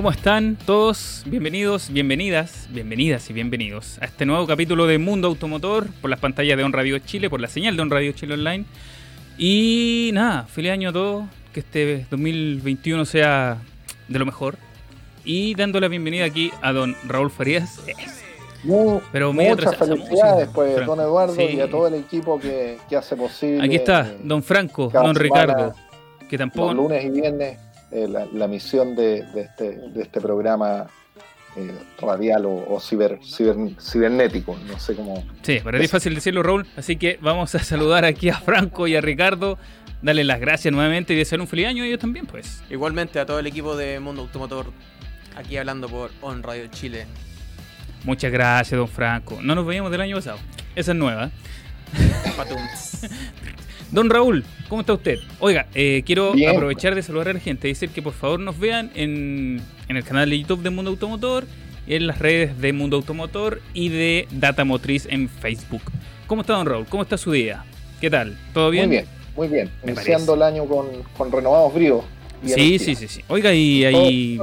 ¿Cómo están todos? Bienvenidos, bienvenidas, bienvenidas y bienvenidos a este nuevo capítulo de Mundo Automotor por las pantallas de On Radio Chile, por la señal de On Radio Chile Online. Y nada, feliz año a todos, que este 2021 sea de lo mejor. Y dando la bienvenida aquí a don Raúl Farías. Pero muchas felicidades, pues, don Eduardo, y a todo el equipo que, hace posible. Aquí está, don Franco, don Ricardo, que tampoco. lunes y viernes eh, la, misión de, este, de este programa eh, radial o, ciber, cibernético, no sé cómo. Sí, para ti es fácil decirlo, Raúl, así que vamos a saludar aquí a Franco y a Ricardo, darle las gracias nuevamente y desear un feliz año a ellos también, pues. Igualmente a todo el equipo de Mundo Automotor, aquí hablando por On Radio Chile. Muchas gracias, don Franco. No nos veíamos del año pasado. Esa es nueva. Don Raúl, ¿cómo está usted? Oiga, eh, quiero aprovechar de saludar a la gente y decir que por favor nos vean en, el canal de YouTube de Mundo Automotor, en las redes de Mundo Automotor y de Data Motriz en Facebook. ¿Cómo está Don Raúl? ¿Cómo está su día? ¿Qué tal? ¿Todo bien? Muy bien, muy bien. Iniciando el año con, con renovados bríos. Sí, sí, sí, sí. Oiga, y hay,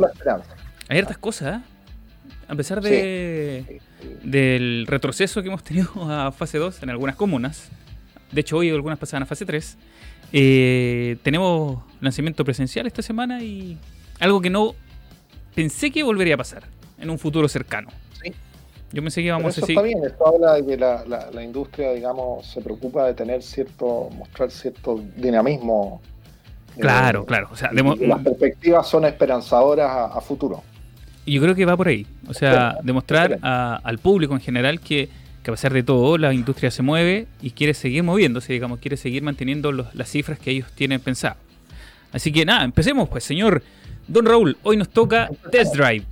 hay hartas cosas, ¿eh? A pesar de, del retroceso que hemos tenido a fase 2 en algunas comunas, de hecho, hoy algunas pasaban a fase 3. Eh, tenemos lanzamiento presencial esta semana y algo que no pensé que volvería a pasar en un futuro cercano. Sí. Yo pensé que íbamos a Eso está bien, esto habla de que la, industria, digamos, se preocupa de tener cierto, mostrar cierto dinamismo. Claro, eh, claro. O sea, las perspectivas son esperanzadoras a, futuro. Y yo creo que va por ahí. O sea, demostrar al público en general que que a pesar de todo la industria se mueve y quiere seguir moviéndose, digamos, quiere seguir manteniendo las cifras que ellos tienen pensado. Así que nada, empecemos pues, señor Don Raúl, hoy nos toca Test Drive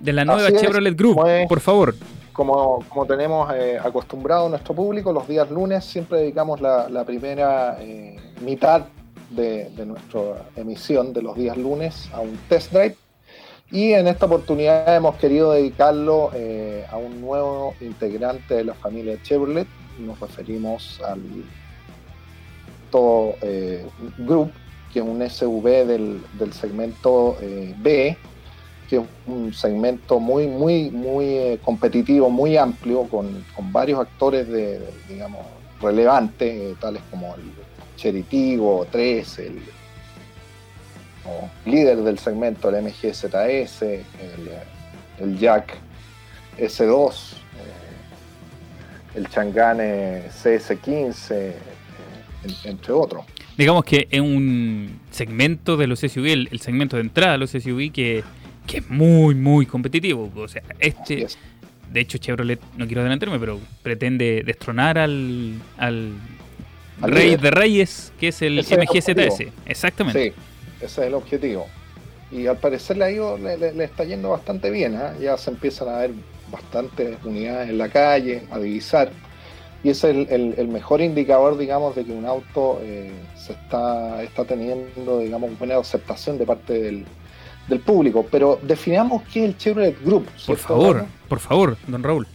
de la nueva Chevrolet Group, por favor. Como, como tenemos eh, acostumbrado nuestro público, los días lunes siempre dedicamos la, primera eh, mitad de, de nuestra emisión de los días lunes a un test drive y en esta oportunidad hemos querido dedicarlo eh, a un nuevo integrante de la familia Chevrolet. Nos referimos al todo eh, Group, que es un SV del, segmento eh, B, que es un segmento muy, muy, muy competitivo, muy amplio, con, varios actores de, digamos, relevantes, tales como el Cheritigo 3, el líder del segmento, el MGZS, el, el Jack S2, eh, el Changane CS15, eh, entre otros. Digamos que es un segmento de los SUV, el, segmento de entrada de los SUV que, es muy, muy competitivo. O sea, este, de hecho Chevrolet, no quiero adelantarme, pero pretende destronar al, al, rey de reyes, que es el MGZS. Exactamente. Ese es el objetivo. Y al parecer le, ha ido, le, está yendo bastante bien. ¿ah? Ya se empiezan a ver bastantes unidades en la calle, a divisar. Y ese es el, mejor indicador, digamos, de que un auto eh, se está, está teniendo, digamos, buena aceptación de parte del, público. Pero definamos qué es el Chevrolet Group. Por favor, por favor, don Raúl.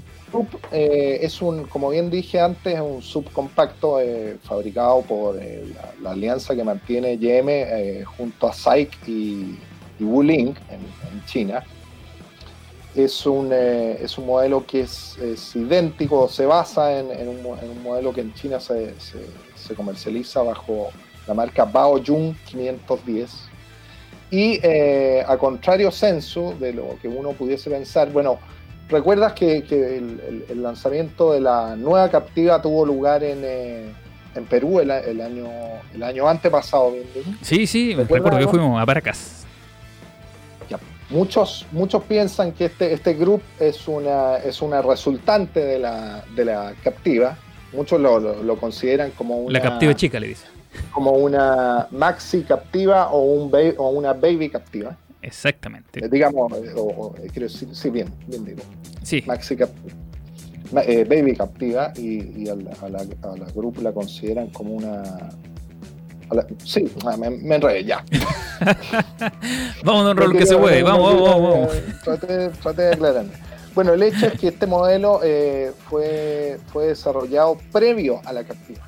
Eh, es un, como bien dije antes, un subcompacto eh, fabricado por eh, la, alianza que mantiene GM junto a SAIC y, y Wuling en, China. Es un, es un modelo que es, idéntico, se basa en, un, modelo que en China se, se, comercializa bajo la marca Baojun 510. Y a contrario censo de lo que uno pudiese pensar, bueno, ¿Recuerdas que, el, lanzamiento de la nueva captiva tuvo lugar en, eh, Perú el, año el año antepasado? Sí, sí, me recuerdo que fuimos a Paracas. muchos, muchos piensan que este, este grupo es una, es una resultante de la, de la captiva. Muchos lo, lo, consideran como una. La captiva chica, le dice. Como una maxi captiva o, un o una baby captiva. Exactamente. Eh, digamos, eh, o, quiero decir, sí, bien, bien digo. Sí. Maxi captiva. baby captiva y, a, la, a, la, a la grupo la consideran como una Sí, me, me enredé, ya. vamos, don Rol, que se puede. Vamos, vamos, vamos. Trate, de aclarar. Bueno, el hecho es que este modelo eh, fue, fue desarrollado previo a la captiva.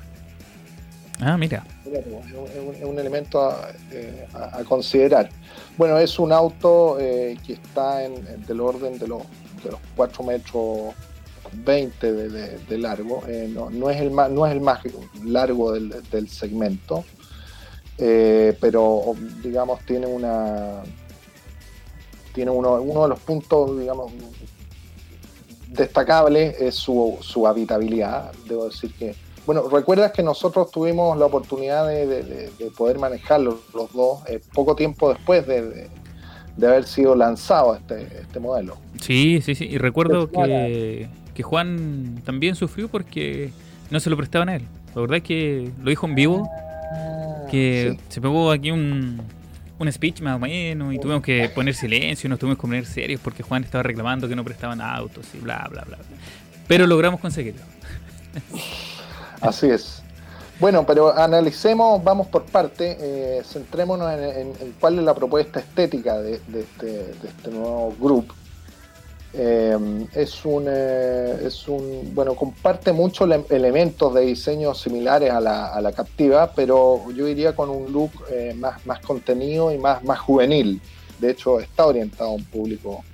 Ah, mira. Es un, elemento eh, a, considerar. Bueno, es un auto eh, que está en, del orden de los, de los 4 metros 20 de, largo. no, es el más, no es el más largo del, segmento. Eh, pero digamos tiene una tiene uno, de los puntos digamos destacables es su, habitabilidad debo decir que bueno recuerdas que nosotros tuvimos la oportunidad de, poder manejarlo los dos eh, poco tiempo después de, haber sido lanzado este, este modelo sí sí sí y recuerdo que, que Juan también sufrió porque no se lo prestaban a él la verdad es que lo dijo en vivo que se pegó aquí un, un speech más o menos y tuvimos que poner silencio, nos tuvimos que poner serios porque Juan estaba reclamando que no prestaban autos y bla, bla, bla. Pero logramos conseguirlo. Así es. Bueno, pero analicemos, vamos por parte, eh, centrémonos en, cuál es la propuesta estética de, este, de este nuevo grupo eh, es, un, eh, es un, bueno, comparte muchos elementos de diseño similares a la, a la, captiva, pero yo diría con un look más, más contenido y más, más juvenil. De hecho, está orientado a un público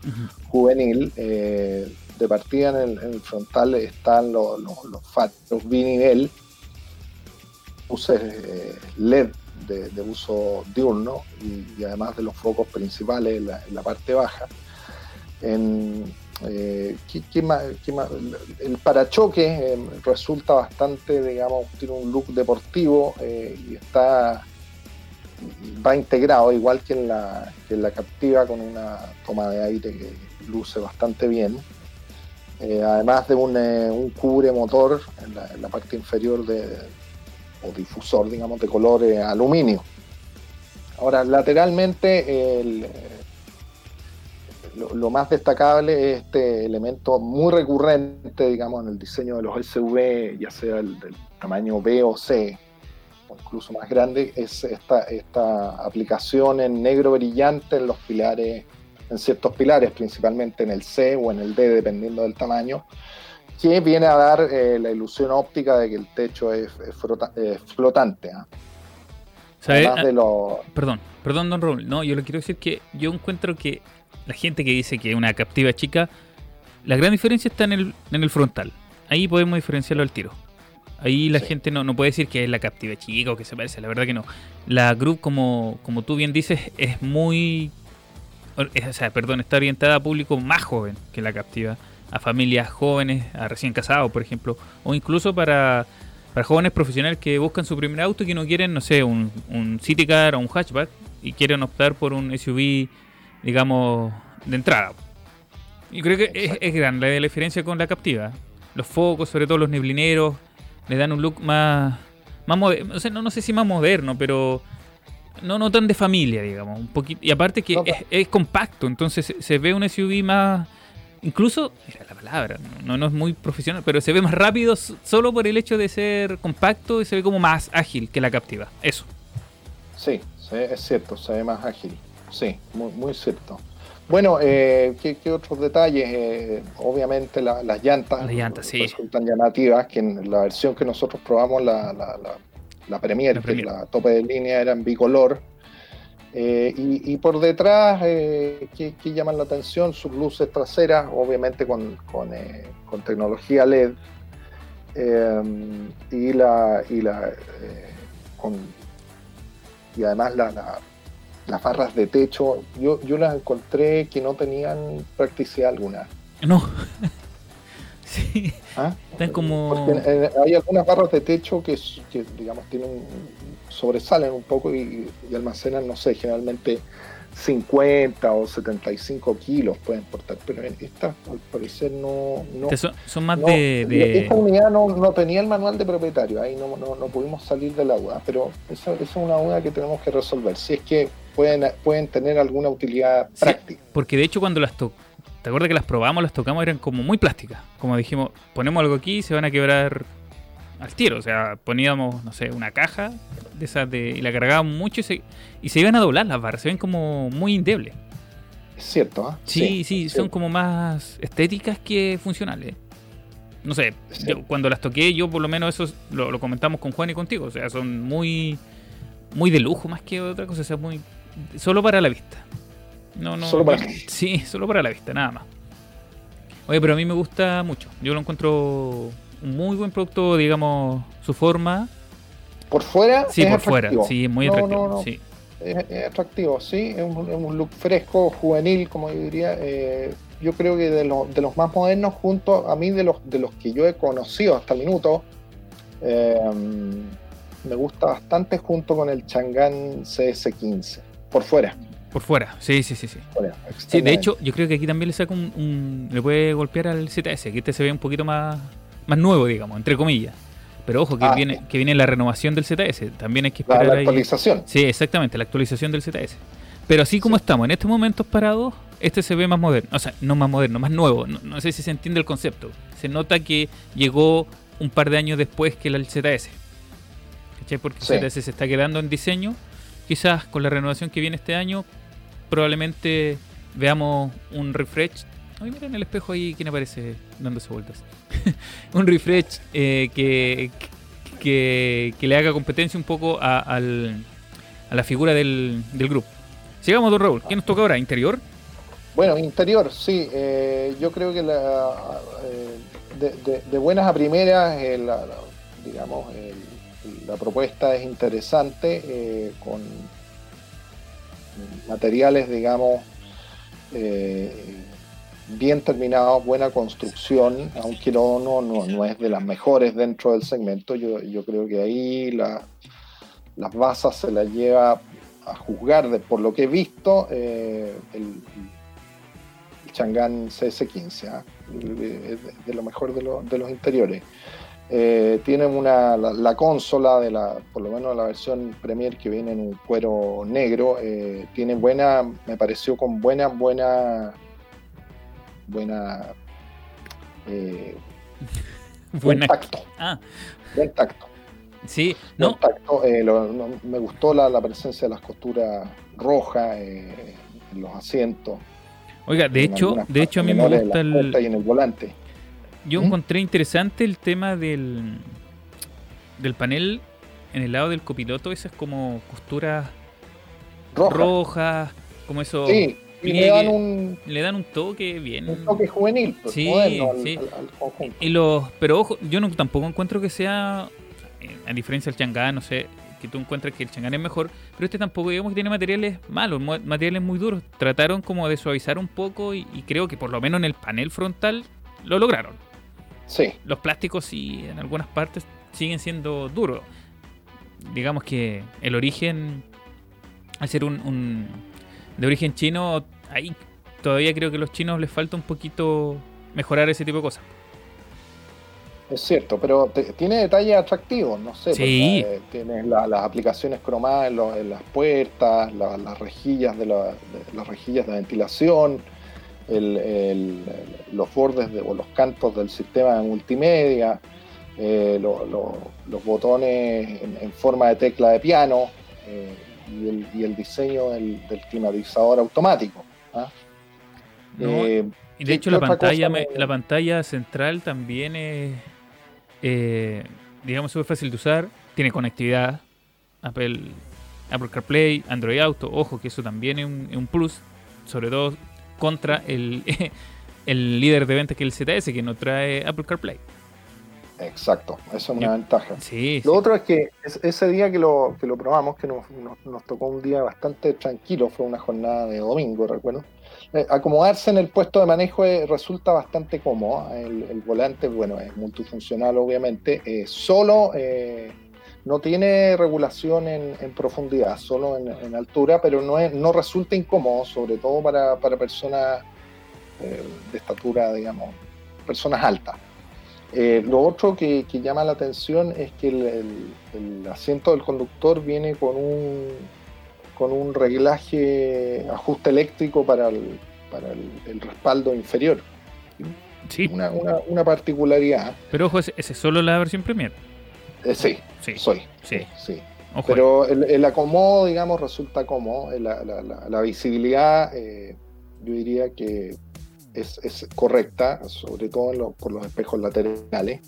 juvenil. De partida en el, frontal están los, los, los faros binivel, luces LED de, uso diurno y, además de los focos principales en la parte baja eh, el parachoque eh, resulta bastante, digamos, tiene un look deportivo eh, y está va integrado igual que en la, que en la captiva con una toma de aire que luce bastante bien. Además de un, un cubre motor en la, parte inferior de, o difusor, digamos, de color aluminio. Ahora, lateralmente lo, más destacable es este elemento muy recurrente, digamos, en el diseño de los SUV, ya sea el del tamaño B o C, o incluso más grande, es esta aplicación en negro brillante en los pilares, en ciertos pilares, principalmente en el C o en el D, dependiendo del tamaño, que viene a dar eh, la ilusión óptica de que el techo es, flotante. ¿ah? Ah, perdón, perdón, don Raúl. No, yo le quiero decir que yo encuentro que la gente que dice que es una captiva chica, la gran diferencia está en el, en el frontal. Ahí podemos diferenciarlo al tiro. Ahí la gente no, no puede decir que es la captiva chica o que se parece, la verdad que no. La group, como, como tú bien dices, es muy... o sea, perdón, está orientada a público más joven que la captiva. A familias jóvenes, a recién casados, por ejemplo. O incluso para, para jóvenes profesionales que buscan su primer auto y que no quieren, no sé, un, un city car o un hatchback y quieren optar por un SUV digamos, de entrada. Y creo que es, grande la diferencia con la captiva. Los focos, sobre todo los neblineros, le dan un look más, más moderno. no, sé si más moderno, pero no, no tan de familia, digamos. Un poquito, y aparte que es, compacto, entonces se, ve un SUV más... Incluso, mira la palabra, no, no es muy profesional, pero se ve más rápido solo por el hecho de ser compacto y se ve como más ágil que la captiva. Eso. Sí, es cierto, se ve más ágil. Sí, muy, muy cierto. Bueno, eh, ¿qué, otros detalles? Eh, obviamente las llantas, llantas sí. resultan llamativas, que en la versión que nosotros probamos, la, la, la, Premier, que la tope de línea era en bicolor. Eh, y, por detrás, ¿qué, llaman la atención? Sus luces traseras, obviamente con, con, con tecnología LED. y la, y la con, y además la, las barras de techo, yo, yo las encontré que no tenían practicidad alguna. No. sí. ¿Ah? como... Eh, hay algunas barras de techo que, digamos, tienen sobresalen un poco y, almacenan, no sé, generalmente 50 o 75 kilos pueden portar, pero estas al parecer no... son, más de, Esta unidad no, tenía el manual de propietario, ahí no, no, pudimos salir de la duda, pero esa, es una duda que tenemos que resolver, si es que pueden, pueden tener alguna utilidad práctica. Porque de hecho cuando las tocó, ¿te acuerdas que las probamos, las tocamos, eran como muy plásticas? Como dijimos, ponemos algo aquí y se van a quebrar al tiro. O sea, poníamos, no sé, una caja de esas de, y la cargábamos mucho y se, y se iban a doblar las barras. Se ven como muy indebles. Es cierto, ¿eh? Sí, sí, son como más estéticas que funcionales. No sé, cuando las toqué, yo por lo menos eso lo, comentamos con Juan y contigo. O sea, son muy, muy de lujo más que otra cosa. O sea, muy. Solo para la vista. No, no. Solo para Sí, solo para la vista, nada más. Oye, pero a mí me gusta mucho. Yo lo encuentro un muy buen producto, digamos, su forma. Por fuera, sí, por fuera, sí, muy atractivo. Sí. Es, atractivo, sí, es un, look fresco, juvenil, como yo diría. Eh, yo creo que de, de, los más modernos, junto a mí, de los, de los que yo he conocido hasta el minuto, eh, me gusta bastante junto con el Chang'an CS15, por fuera. Por fuera, sí, sí, sí. Sí. sí, de hecho, yo creo que aquí también le saca un, Le puede golpear al ZS, que este se ve un poquito más más nuevo, digamos, entre comillas. Pero ojo, que, ah, viene, que viene la renovación del ZS. También hay que esperar. La, actualización. Sí, exactamente, la actualización del ZS. Pero así como estamos en estos momentos parados, este se ve más moderno. O sea, no más moderno, más nuevo. No, sé si se entiende el concepto. Se nota que llegó un par de años después que el ZS. ¿Cachai? Porque el ZS se está quedando en diseño. Quizás con la renovación que viene este año, probablemente veamos un refresh Ay, mira en el espejo ahí quién aparece dándose vueltas. un refresh eh, que, que, le haga competencia un poco a, la figura del, grupo. Sigamos, don Raúl. ¿Quién nos toca ahora? ¿Interior? Bueno, interior, sí. Eh, yo creo que la, eh, de, buenas a primeras, digamos, la propuesta es interesante con materiales, digamos, bien terminado, buena construcción, aunque no, no, no, es de las mejores dentro del segmento. Yo, yo creo que ahí la, las basas se las lleva a juzgar de, por lo que he visto eh, el, el, Chang'an CS15, ¿ah? de, lo mejor de, de los interiores. Eh, tienen una, la, consola de la, por lo menos la versión Premier que viene en un cuero negro, eh, tiene buena, me pareció con buena, buena buena, eh, buen tacto. Ah. Buen tacto. Sí, no. Eh, me gustó la, presencia de las costuras rojas eh, en los asientos. Oiga, de hecho, de hecho a mí me gusta el. Y en el volante. Yo ¿Mm? encontré interesante el tema del, del panel en el lado del copiloto, esas como costuras rojas, como eso. Sí, le dan un le dan un toque bien un toque juvenil pues, sí, sí. y los pero ojo yo no tampoco encuentro que sea eh, a diferencia del Chang'an no sé que tú encuentres que el Chang'an es mejor pero este tampoco digamos que tiene materiales malos materiales muy duros trataron como de suavizar un poco y, creo que por lo menos en el panel frontal lo lograron sí los plásticos sí en algunas partes siguen siendo duros digamos que el origen al ser un de origen chino, ahí todavía creo que a los chinos les falta un poquito mejorar ese tipo de cosas. Es cierto, pero tiene detalles atractivos, no sé. Sí. Eh, tienes las aplicaciones cromadas en, las puertas, las rejillas de, las rejillas de ventilación, los bordes o los cantos del sistema de multimedia, eh, los botones en, forma de tecla de piano. Eh, y el, diseño del, climatizador automático. ¿ah? Eh, y de hecho la pantalla, la pantalla central también es, eh, digamos, súper fácil de usar, tiene conectividad, Apple, Apple CarPlay, Android Auto, ojo que eso también es un, plus, sobre todo contra el, el líder de ventas que es el ZS, que no trae Apple CarPlay. Exacto, eso es una ventaja. Sí, lo otro es que ese día que lo, que lo probamos, que nos, nos, tocó un día bastante tranquilo, fue una jornada de domingo, recuerdo. Eh, acomodarse en el puesto de manejo eh, resulta bastante cómodo. El, volante, bueno, es multifuncional, obviamente. Eh, solo no tiene regulación en, profundidad, solo en, altura, pero no, es, no resulta incómodo, sobre todo para, personas eh, de estatura, digamos, personas altas. Eh, lo otro que, llama la atención es que el, asiento del conductor viene con un, con un reglaje, ajuste eléctrico para el, para el, respaldo inferior. Sí. Una, una, particularidad. Pero ojo, ese es solo la versión Premier. Eh, sí, sí, soy. Sí. sí. Pero el, acomodo, digamos, resulta cómodo. La, visibilidad, eh, yo diría que es, correcta, sobre todo por los espejos laterales.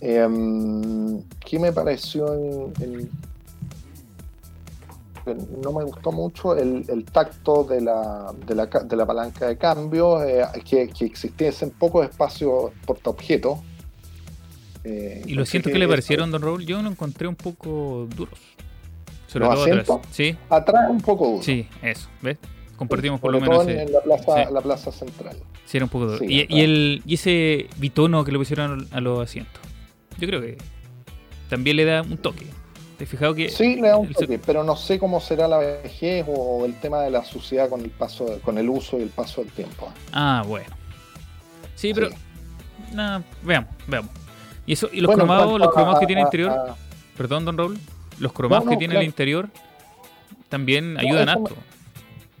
Em, ¿Qué me pareció en, no me gustó mucho el, tacto de la, de, la, de la, palanca de cambio, eh, que, que existiesen pocos espacios portaobjetos eh, y lo siento que, le parecieron, Don Raúl, yo lo encontré un poco duros. Sobre todo atrás. Sí. Atrás un poco duro. Sí, eso, ¿ves? Compartimos por lo menos. en la plaza, la plaza central. Sí, era un poco duro. y, el, y ese bitono que le pusieron a los asientos. Yo creo que también le da un toque. ¿Te has fijado que.? Sí, le da un toque, pero no sé cómo será la vejez o el tema de la suciedad con el paso, con el uso y el paso del tiempo. Ah, bueno. Sí, pero. Nada, veamos, veamos. ¿Y, eso, y los cromados, los cromados que tiene el interior? Perdón, don Raúl. Los cromados que tiene el interior también ayudan a esto.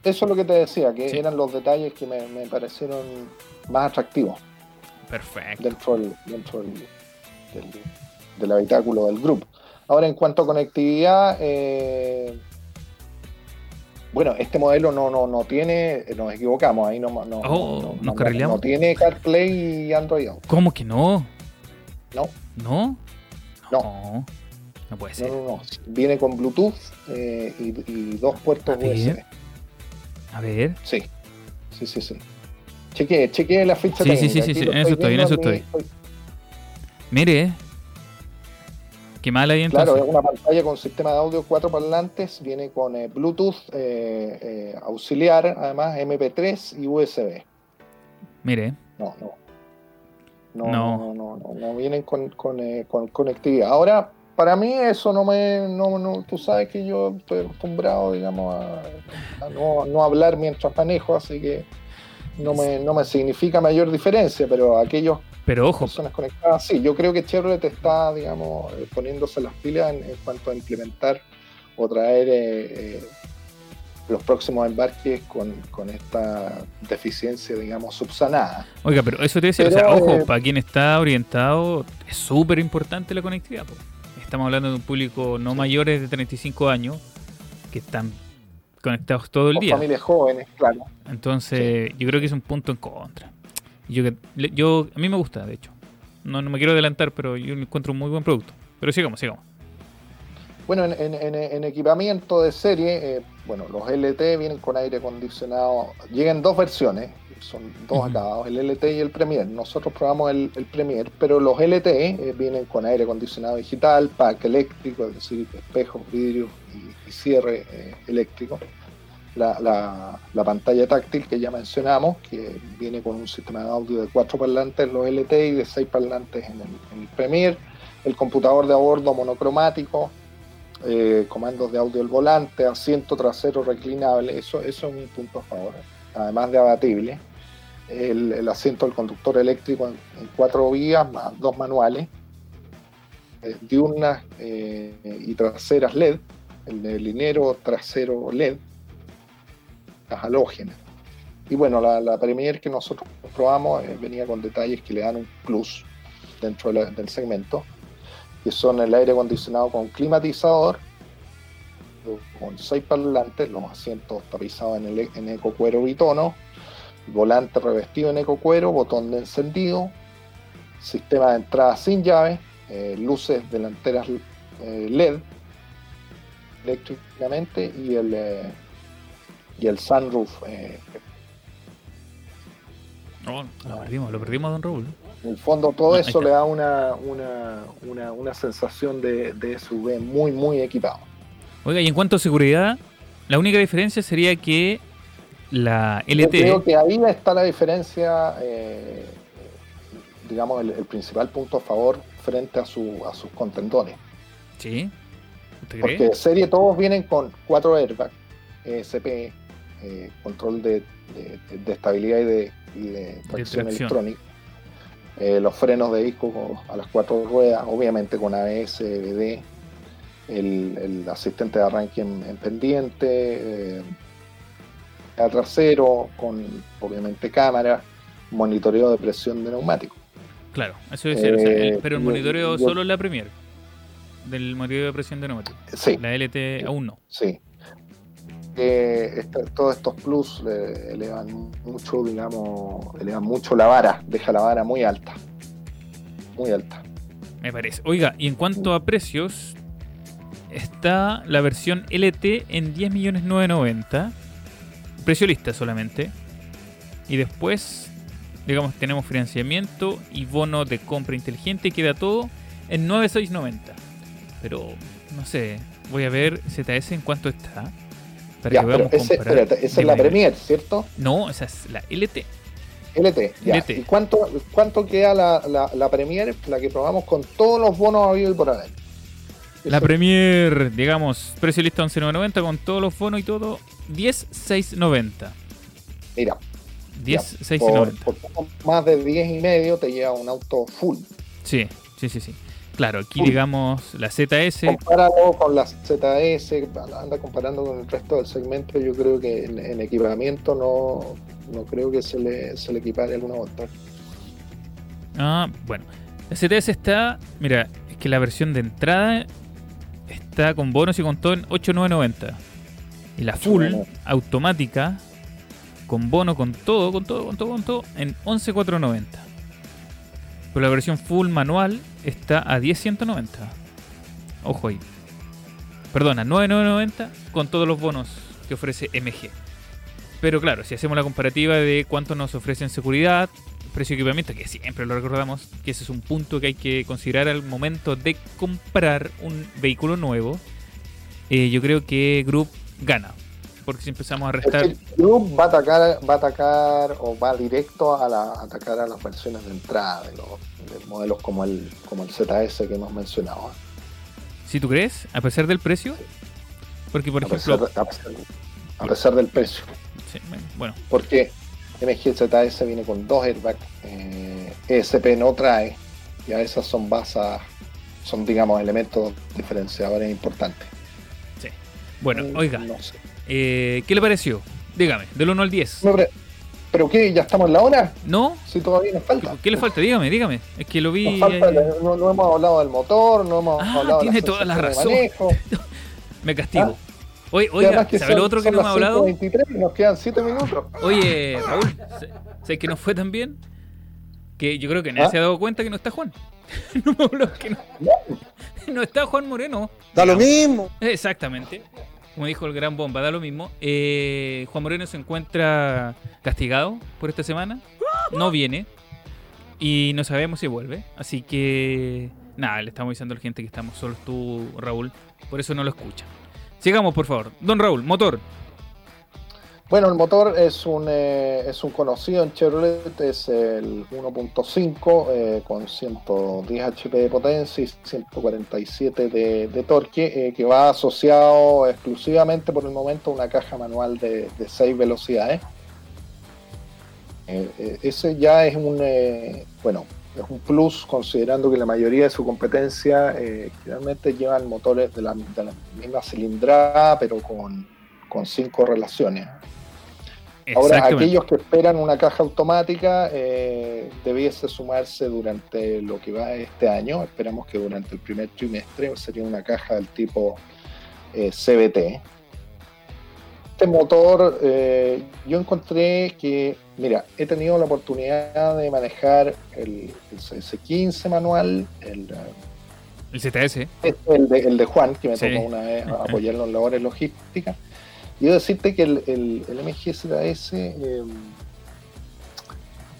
Eso es lo que te decía, que eran los detalles que me, parecieron más atractivos. Perfecto. Dentro, del, dentro del, habitáculo del grupo. Ahora, en cuanto a conectividad, eh, bueno, este modelo no, no, no tiene, nos equivocamos, ahí no, no, oh, nos no, tiene CarPlay y Android Auto. ¿Cómo que no? No. ¿No? No. No, puede ser. No, no, no. Viene con Bluetooth eh, y, dos puertos USB. A ver. Sí. Sí, sí, sí. Chequee, chequee la ficha sí, técnica. Sí, sí, sí, en eso estoy, en eso estoy. Mire, qué mal ahí entonces. Claro, es una pantalla con sistema de audio cuatro parlantes, viene con eh, Bluetooth eh, eh, auxiliar, además MP3 y USB. Mire. No, no. No, no, no, no, no, vienen con, eh, con, conectividad. Ahora, para mí eso no me, no, no, tú sabes que yo estoy acostumbrado, digamos, a, no, no, hablar mientras manejo, así que no me, no me significa mayor diferencia, pero aquellos pero ojo. personas conectadas, sí, yo creo que Chevrolet está, digamos, eh, poniéndose las pilas en, cuanto a implementar o traer eh, los próximos embarques con, esta deficiencia, digamos, subsanada. Oiga, pero eso te decía, o sea, ojo, eh, para quien está orientado, es súper importante la conectividad. Estamos hablando de un público no mayores de 35 años que están conectados todo el día. familias jóvenes, claro. Entonces, yo creo que es un punto en contra. Yo, yo, a mí me gusta, de hecho. No, no me quiero adelantar, pero yo encuentro un muy buen producto. Pero sigamos, sigamos. Bueno, en, equipamiento de serie, eh, bueno, los LT vienen con aire acondicionado, llegan dos versiones, son dos acabados, el LT y el Premier. Nosotros probamos el, Premier, pero los LT eh, vienen con aire acondicionado digital, pack eléctrico, es decir, espejos, vidrio y, cierre eh, eléctrico. La, pantalla táctil que ya mencionamos, que viene con un sistema de audio de cuatro parlantes en los LT y de seis parlantes en el, en el Premier. El computador de a bordo monocromático, eh, comandos de audio al volante, asiento trasero reclinable, eso, eso es un punto a favor, además de abatible. El, asiento del conductor eléctrico en, cuatro vías, más dos manuales, eh, diurnas eh, y traseras LED, el de linero trasero LED, las halógenas. Y bueno, la, la Premier que nosotros probamos venía con detalles que le dan un plus dentro del segmento que son el aire acondicionado con climatizador, con seis parlantes, los asientos tapizados en, el, en eco cuero bitono, volante revestido en eco cuero, botón de encendido, sistema de entrada sin llave, eh, luces delanteras eh, LED eléctricamente y el, eh, y el sunroof. lo perdimos, lo perdimos, don Raúl. En el fondo todo eso le da una, una, sensación de, de, SUV muy, muy equipado. Oiga, y en cuanto a seguridad, la única diferencia sería que la LT... Yo creo que ahí está la diferencia, eh, digamos, el, principal punto a favor frente a, su, a sus contendores. Sí. Porque de serie todos vienen con cuatro airbags, ESP, eh, control de, estabilidad y de, tracción electrónica. Eh, los frenos de disco a las cuatro ruedas, obviamente con ABS, BD, el, asistente de arranque en, pendiente, eh, trasero, con obviamente cámara, monitoreo de presión de neumático. Claro, eso es eh, pero el monitoreo solo en la Premier del monitoreo de presión de neumático. Sí. La LT aún no. Sí. Eh, todos estos plus elevan mucho, digamos, elevan mucho la vara, deja la vara muy alta. Muy alta. Me parece. Oiga, y en cuanto a precios, está la versión LT en 10.990. Precio lista solamente. Y después, digamos, tenemos financiamiento y bono de compra inteligente. Queda todo en 9.690. Pero, no sé, voy a ver ZS en cuánto está. Para que pero ese, espérate, esa es la Premier, ¿cierto? No, esa es la LT. LT, ya. ¿Y cuánto, cuánto queda la, la, la Premier, la que probamos con todos los bonos habidos y por ahí? La Premier, digamos, precio listo 11.990 con todos los bonos y todo, 10.690. Mira. 10.690. Por, por, más de 10 y medio te lleva un auto full. Sí, sí, sí, sí. Claro, aquí digamos la ZS. Comparado con la ZS, anda comparando con el resto del segmento, yo creo que en, equipamiento no, no creo que se le, se le equipare alguna otra. Ah, bueno. La ZS está, mira, es que la versión de entrada está con bonos y con todo en 8.990. Y la full automática con bono, con todo, con todo, con todo, con todo en 11.490. Pero la versión full manual está a 10.190. Ojo ahí. Perdona, 9.990 con todos los bonos que ofrece MG. Pero claro, si hacemos la comparativa de cuánto nos ofrecen seguridad, precio de equipamiento, que siempre lo recordamos, que ese es un punto que hay que considerar al momento de comprar un vehículo nuevo, eh, yo creo que Group gana. Porque si empezamos a restar. Group va a atacar, va a atacar o va directo a, la, atacar a las versiones de entrada de los modelos como el, como el ZS que hemos mencionado. Si tú crees, a pesar del precio, porque por ejemplo. a, pesar, del precio. Sí, bueno. Porque MGZS viene con dos airbags, eh, ESP no trae, y a esas son basas, son digamos elementos diferenciadores importantes. Sí. Bueno, mm, oiga, eh, ¿qué le pareció? Dígame, del 1 al 10. ¿Pero qué? ¿Ya estamos en la hora? No. Si todavía nos falta. ¿Qué le falta? Dígame, dígame. Es que lo vi. no, hemos hablado del motor, no hemos ah, hablado tiene toda la razón. Me castigo. ¿Ah? Oye, oiga, ¿sabe lo otro que no me ha hablado? 23 nos quedan 7 minutos. Oye, Raúl, ¿sabes que no fue tan bien? Que yo creo que nadie ¿Ah? se ha dado cuenta que no está Juan. no me habló que no. no está Juan Moreno. Da lo mismo. Exactamente. Como dijo el gran bomba, da lo mismo. Eh, Juan Moreno se encuentra castigado por esta semana. No viene. Y no sabemos si vuelve. Así que, nada, le estamos diciendo a la gente que estamos solos tú, Raúl. Por eso no lo escuchan. Sigamos, por favor. Don Raúl, motor. Bueno, el motor es un, eh, es un conocido en Chevrolet, es el 1.5 eh, con 110 HP de potencia y 147 de, torque, eh, que va asociado exclusivamente por el momento a una caja manual de, de 6 velocidades. ese ya es un, bueno, es un plus considerando que la mayoría de su competencia eh, realmente llevan motores de la, misma cilindrada pero con, cinco relaciones. Ahora, aquellos que esperan una caja automática eh, debiese sumarse durante lo que va este año. Esperamos que durante el primer trimestre sería una caja del tipo eh, CBT, este motor, eh, yo encontré que, mira, he tenido la oportunidad de manejar el, CS15 manual, el, el CTS. El de, el de Juan, que me tocó una vez apoyarlo en labores logísticas. Y decirte que el, el, el MGZS em,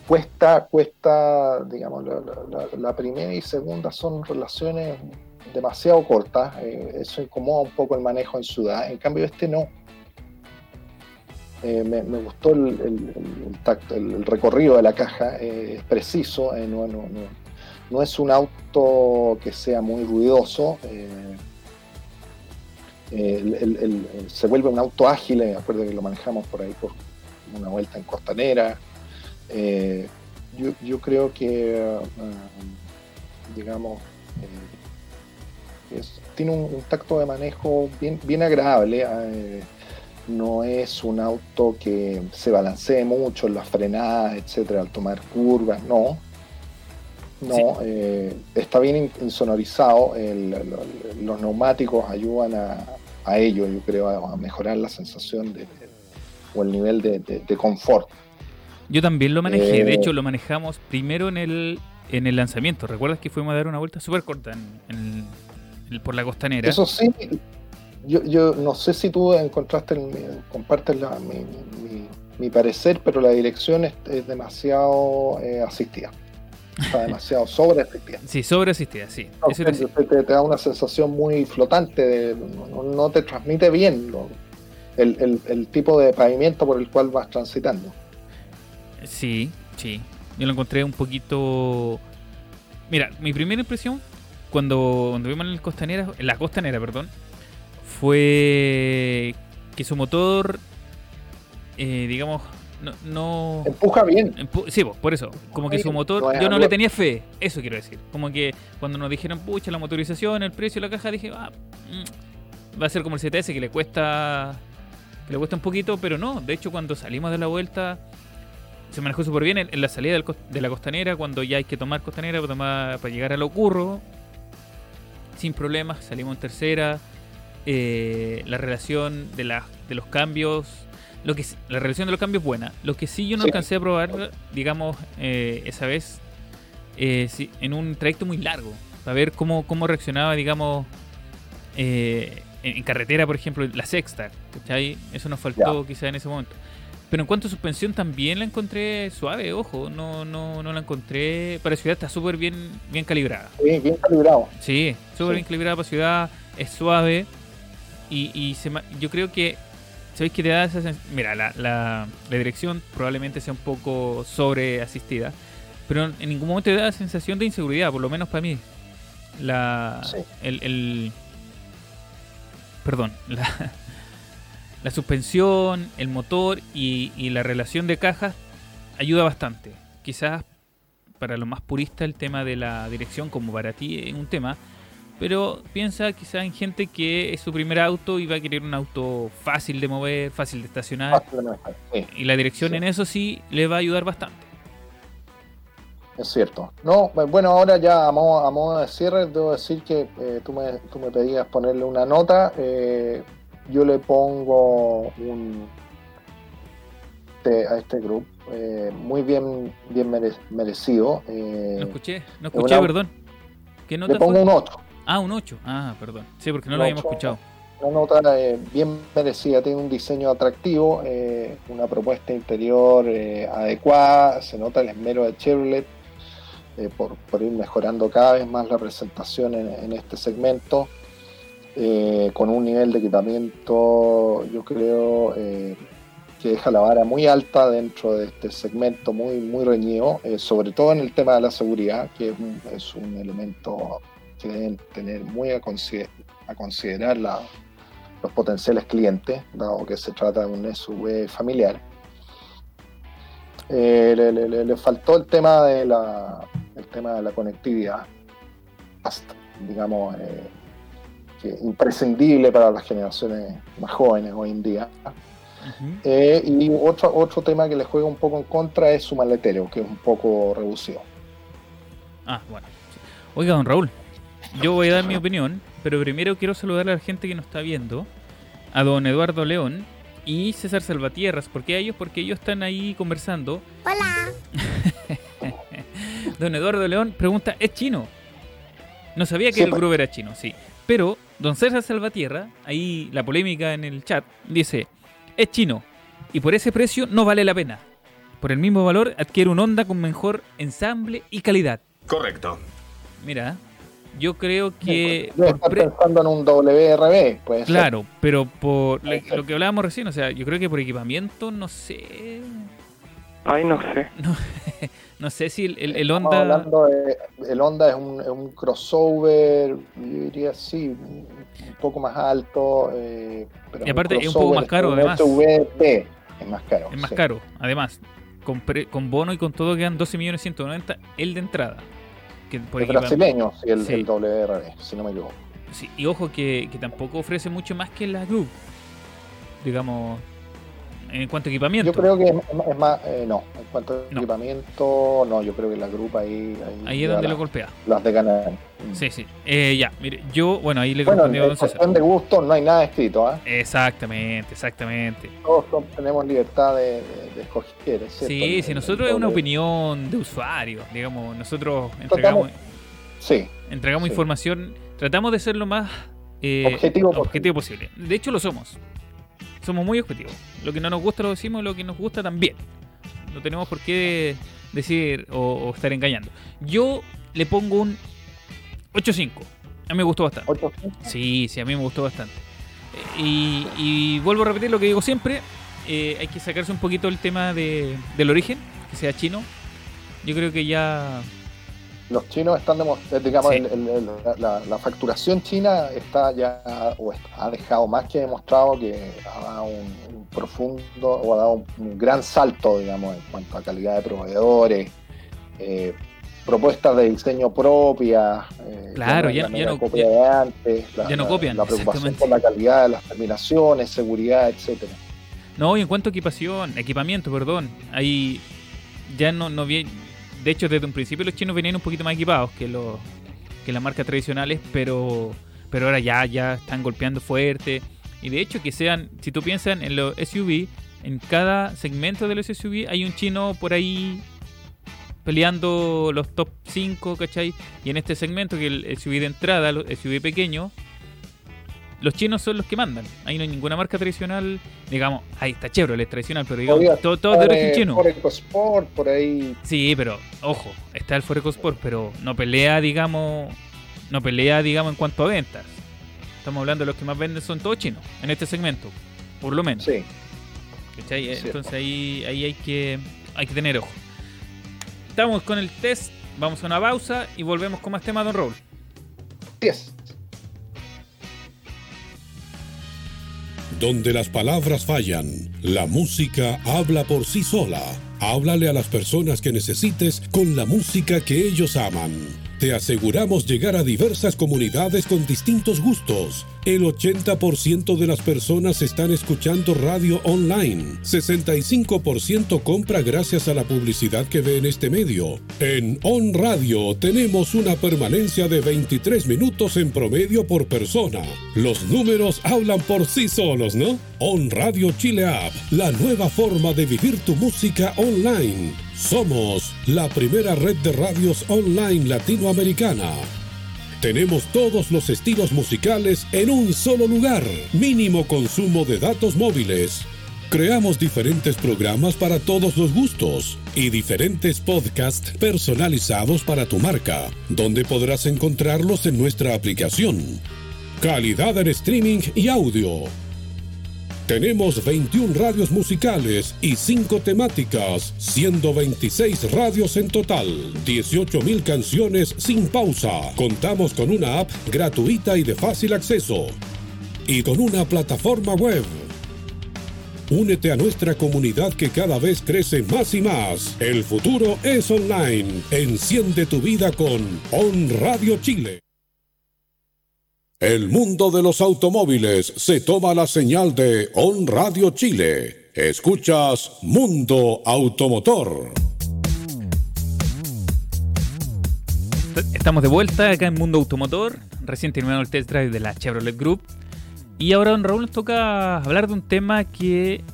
cuesta, cuesta, digamos, la, primera y segunda son relaciones demasiado cortas. Eh, eso incomoda un poco el manejo en ciudad. En cambio, este no eh, me, gustó el, el, el, recorrido de la caja, eh, es preciso, eh, no, no es un auto que sea muy ruidoso. Se vuelve un auto ágil, me acuerdo que lo manejamos por ahí por una vuelta en Costanera. yo, creo que, digamos, tiene un, tacto de manejo bien, bien agradable. Eh, no es un auto que se balancee mucho en las frenadas, etcétera, al tomar curvas, no. No, eh, está bien insonorizado. los neumáticos ayudan a, ello, yo creo, a mejorar la sensación de, o el nivel de, confort. Yo también lo manejé, de eh, hecho lo manejamos primero en el, en el lanzamiento. ¿Recuerdas que fuimos a dar una vuelta súper corta en, por la costanera. Eso sí, yo, yo no sé si tú encontraste, compartes mi, parecer, pero la dirección es, demasiado eh, asistida. Está demasiado sobre asistida. Sí, sobre asistida, sí. te, da una sensación muy flotante, no, te transmite bien el, tipo de pavimento por el cual vas transitando. Sí, sí. Yo lo encontré un poquito... Mira, mi primera impresión cuando, cuando vimos en, el costanera, en la costanera, perdón, fue que su motor, eh, digamos, no, Empuja bien. sí, por eso. Como que su motor, yo no le tenía fe, eso quiero decir. Como que cuando nos dijeron, pucha, la motorización, el precio de la caja, dije, ah, mm, va a ser como el CTS que le cuesta que le cuesta un poquito, pero no. De hecho, cuando salimos de la vuelta, se manejó súper bien en, la salida de la costanera, cuando ya hay que tomar costanera para, tomar, para llegar a lo curro sin problemas, salimos en tercera. Eh, la relación de, la, de los cambios, lo que la relación de los cambios es buena. Lo que sí yo no alcancé a probar, digamos, eh, esa vez, eh, en un trayecto muy largo, para ver cómo, cómo reaccionaba, digamos, en, carretera, por ejemplo, la sexta, Eso nos faltó quizá en ese momento. Pero en cuanto a suspensión también la encontré suave, ojo, no, no, no la encontré. Para ciudad está súper bien, bien calibrada. Sí, bien calibrado. Sí, súper bien calibrada para ciudad, es suave. Y, y se, yo creo que, ¿sabéis que te da esa Mira, la, la, dirección probablemente sea un poco sobre asistida, pero en ningún momento te da la sensación de inseguridad, por lo menos para mí. La, el, el, perdón, la, la suspensión, el motor y, la relación de cajas ayuda bastante. Quizás para los más puristas el tema de la dirección, como para ti es un tema, pero piensa quizás en gente que es su primer auto y va a querer un auto fácil de mover, fácil de estacionar. Y la dirección en eso sí le va a ayudar bastante. Es cierto. No, bueno, ahora ya a modo, de cierre, debo decir que eh, tú, me, tú me pedías ponerle una nota. Eh, yo le pongo un a este grupo eh, muy bien bien merecido. Eh, no escuché, no escuché, perdón. ¿Qué nota le pongo un 8. Ah, un 8. Ah, perdón. Sí, porque no lo habíamos escuchado. Una nota eh, bien merecida, tiene un diseño atractivo, eh, una propuesta interior adecuada, se nota el esmero de Chevrolet por, por, ir mejorando cada vez más la presentación en, en este segmento. Eh, con un nivel de equipamiento, yo creo, eh, que deja la vara muy alta dentro de este segmento muy, muy reñido, eh, sobre todo en el tema de la seguridad, que es un, elemento que deben tener muy a, considerar los potenciales clientes, dado que se trata de un SUV familiar. Le, faltó el tema de la, el tema de la conectividad, digamos, imprescindible para las generaciones más jóvenes hoy en día. Eh, y otro, otro tema que le juega un poco en contra es su maletero, que es un poco reducido. Ah, bueno. Oiga, don Raúl, yo voy a dar mi opinión, pero primero quiero saludar a la gente que nos está viendo, a don Eduardo León y César Salvatierras. ¿Por qué a ellos? Porque ellos están ahí conversando. Hola. don Eduardo León pregunta, ¿es chino? No sabía que el pues. grupo era chino, sí. Pero don César Salvatierra, ahí la polémica en el chat, dice, es chino y por ese precio no vale la pena. Por el mismo valor adquiere un Honda con mejor ensamble y calidad. Correcto. Mira, yo creo que... Debe pensando en un WRB, pues. Claro, pero por lo que hablábamos recién, o sea, yo creo que por equipamiento, no sé... Ay, no sé. No, sé si el, el, el Honda. Hablando de, el Honda es un, es un, crossover, yo diría sí, un poco más alto. Eh, pero y aparte es un poco más caro, además. Es más caro. Es más sí. caro, además. Con, pre, con, bono y con todo quedan 12.190.000 el de entrada. Que por el brasileño, sí, el, sí. el WRB, si no me equivoco. Sí, y ojo que, que tampoco ofrece mucho más que la Group. Digamos, en cuanto a equipamiento. Yo creo que es, más, eh, no, en cuanto a no. equipamiento, no, yo creo que la grupa ahí. Ahí, ahí es donde lo golpea. Las de Canadá. Sí, sí. Eh, ya, mire, yo, bueno, ahí le bueno, don César. de gusto no hay nada escrito, ¿eh? Exactamente, exactamente. Todos tenemos libertad de, de, de escoger, ¿cierto? Sí, sí, nosotros es una opinión de usuario, digamos, nosotros entregamos. Sí. Entregamos sí. información, tratamos de ser lo más eh, objetivo, objetivo posible. De hecho, lo somos somos muy objetivos. Lo que no nos gusta lo decimos, lo que nos gusta también. No tenemos por qué decir o, o estar engañando. Yo le pongo un 8.5. A mí me gustó bastante. ¿8.5? Sí, sí, a mí me gustó bastante. Y, y vuelvo a repetir lo que digo siempre. Eh, hay que sacarse un poquito el tema de, del origen, que sea chino. Yo creo que ya los chinos están demostrando, digamos, sí. el, el, el, la, la, facturación china está ya, o está, ha dejado más que demostrado que ha dado un, un, profundo, o ha dado un, un, gran salto, digamos, en cuanto a calidad de proveedores, eh, propuestas de diseño propia, eh, claro, ya, no, copia ya, de antes, la, ya no copian, la preocupación por la calidad de las terminaciones, seguridad, etcétera. No, y en cuanto a equipación, equipamiento, perdón, ahí ya no, no vi, de hecho, desde un principio los chinos venían un poquito más equipados que, los, que las marcas tradicionales, pero, pero ahora ya, ya están golpeando fuerte. Y de hecho, que sean, si tú piensas en los SUV, en cada segmento de los SUV hay un chino por ahí peleando los top 5, ¿cachai? Y en este segmento, que el SUV de entrada, el SUV pequeño, los chinos son los que mandan. Ahí no hay ninguna marca tradicional. Digamos, ahí está Chevrolet tradicional, pero digamos, Oiga, todo, todo de origen chino. Por EcoSport, por ahí. Sí, pero ojo, está el Ford EcoSport, pero no pelea, digamos, no pelea, digamos, en cuanto a ventas. Estamos hablando de los que más venden son todos chinos en este segmento, por lo menos. Sí. ¿Cachai? Entonces ahí, ahí hay que hay que tener ojo. Estamos con el test, vamos a una pausa y volvemos con más temas, Don Raúl. Yes. Donde las palabras fallan, la música habla por sí sola. Háblale a las personas que necesites con la música que ellos aman. Te aseguramos llegar a diversas comunidades con distintos gustos. El 80% de las personas están escuchando radio online. 65% compra gracias a la publicidad que ve en este medio. En On Radio tenemos una permanencia de 23 minutos en promedio por persona. Los números hablan por sí solos, ¿no? On Radio Chile App, la nueva forma de vivir tu música online. Somos la primera red de radios online latinoamericana. Tenemos todos los estilos musicales en un solo lugar. Mínimo consumo de datos móviles. Creamos diferentes programas para todos los gustos y diferentes podcasts personalizados para tu marca, donde podrás encontrarlos en nuestra aplicación. Calidad en streaming y audio tenemos 21 radios musicales y 5 temáticas, siendo 26 radios en total, 18.000 canciones sin pausa. Contamos con una app gratuita y de fácil acceso. Y con una plataforma web. Únete a nuestra comunidad que cada vez crece más y más. El futuro es online. Enciende tu vida con On Radio Chile. El mundo de los automóviles se toma la señal de On Radio Chile. Escuchas Mundo Automotor. Estamos de vuelta acá en Mundo Automotor. Recién terminamos el test drive de la Chevrolet Group. Y ahora, don Raúl, nos toca hablar de un tema que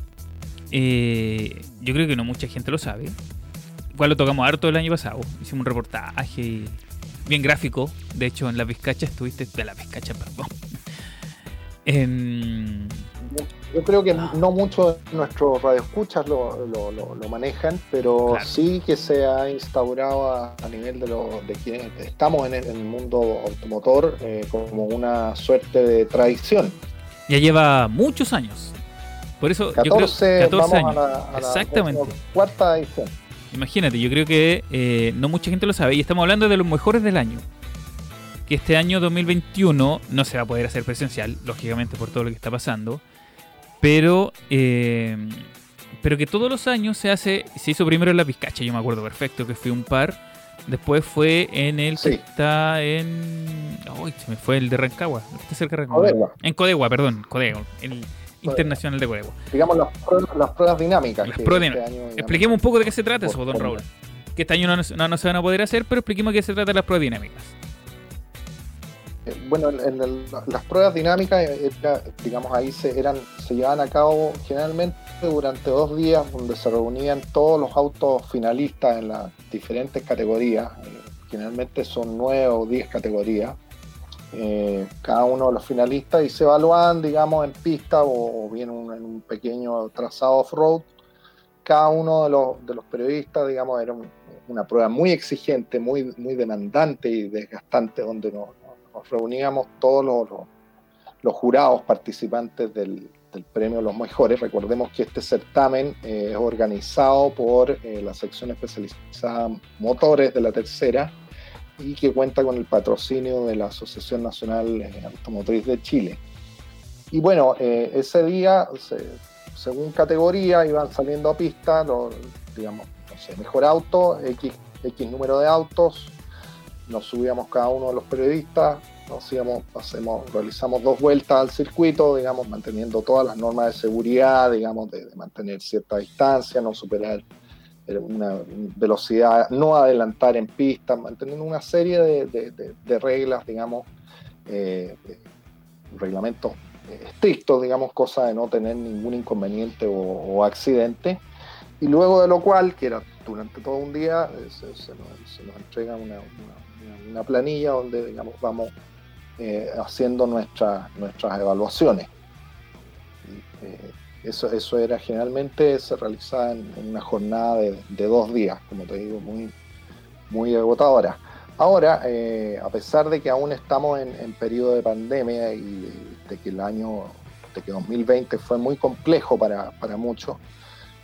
eh, yo creo que no mucha gente lo sabe. Igual lo tocamos harto el año pasado. Hicimos un reportaje y bien gráfico. De hecho, en la Vizcacha estuviste. De la Vizcacha, perdón. En... Yo creo que no muchos de nuestros radioescuchas lo, lo, lo, lo manejan, pero claro. sí que se ha instaurado a, a nivel de, lo, de quienes estamos en el, en el mundo automotor eh, como una suerte de tradición. Ya lleva muchos años. Por eso 14, yo creo 14 vamos años. a la, a la Exactamente. cuarta edición. Imagínate, yo creo que eh, no mucha gente lo sabe y estamos hablando de los mejores del año. Que este año 2021 no se va a poder hacer presencial, lógicamente por todo lo que está pasando. Pero, eh, pero que todos los años se hace, se hizo primero en la Pizcacha, yo me acuerdo perfecto que fue un par. Después fue en el que está en. Uy, se me fue el de Rancagua. el que Está cerca de Rancagua. Codegua. En Codegua, perdón, Codegua. El Internacional de Codegua. Digamos las pruebas, las pruebas dinámicas. Las pruebas este dinámicas. Expliquemos un poco de qué se trata eso, don. Raúl. Que este año no, no- no se van a poder hacer, pero expliquemos de qué se trata las pruebas dinámicas. Eh, Bueno, el- las pruebas dinámicas, eh, era, digamos, ahí se, eran, se llevaban a cabo generalmente durante dos días, donde se reunían todos los autos finalistas en las diferentes categorías. Eh, generalmente son nueve o diez categorías. Eh, cada uno de los finalistas y se evaluaban, digamos, en pista o, o bien en un pequeño trazado off-road. Cada uno de los, de los periodistas, digamos, era un- una prueba muy exigente, muy, muy demandante y desgastante, donde nos, reuníamos todos los, los- jurados participantes del, del premio Los Mejores. Recordemos que este certamen eh, es organizado por eh, la sección especializada Motores de la Tercera y que cuenta con el patrocinio de la Asociación Nacional eh, Automotriz de Chile. Y bueno, eh, ese día, se- según categoría, iban saliendo a pista, digamos, no sé, mejor auto, X, número de autos, nos subíamos cada uno de los periodistas, nos íbamos, hacemos, realizamos dos vueltas al circuito, digamos, manteniendo todas las normas de seguridad, digamos, de, mantener cierta distancia, no superar una velocidad, no adelantar en pista, manteniendo una serie de, de- reglas, digamos, eh, reglamentos eh, estrictos, digamos, cosa de no tener ningún inconveniente o, accidente. Y luego de lo cual, que era durante todo un día, eh, se, nos, entrega una, una- planilla donde, digamos, vamos eh, haciendo nuestra- nuestras evaluaciones. Eh, eso, eso era generalmente, se realizaba en, una jornada de, de dos días, como te digo, muy, muy agotadora. Ahora, eh, a pesar de que aún estamos en, en periodo de pandemia y de, que el año, de que 2020 fue muy complejo para, para muchos,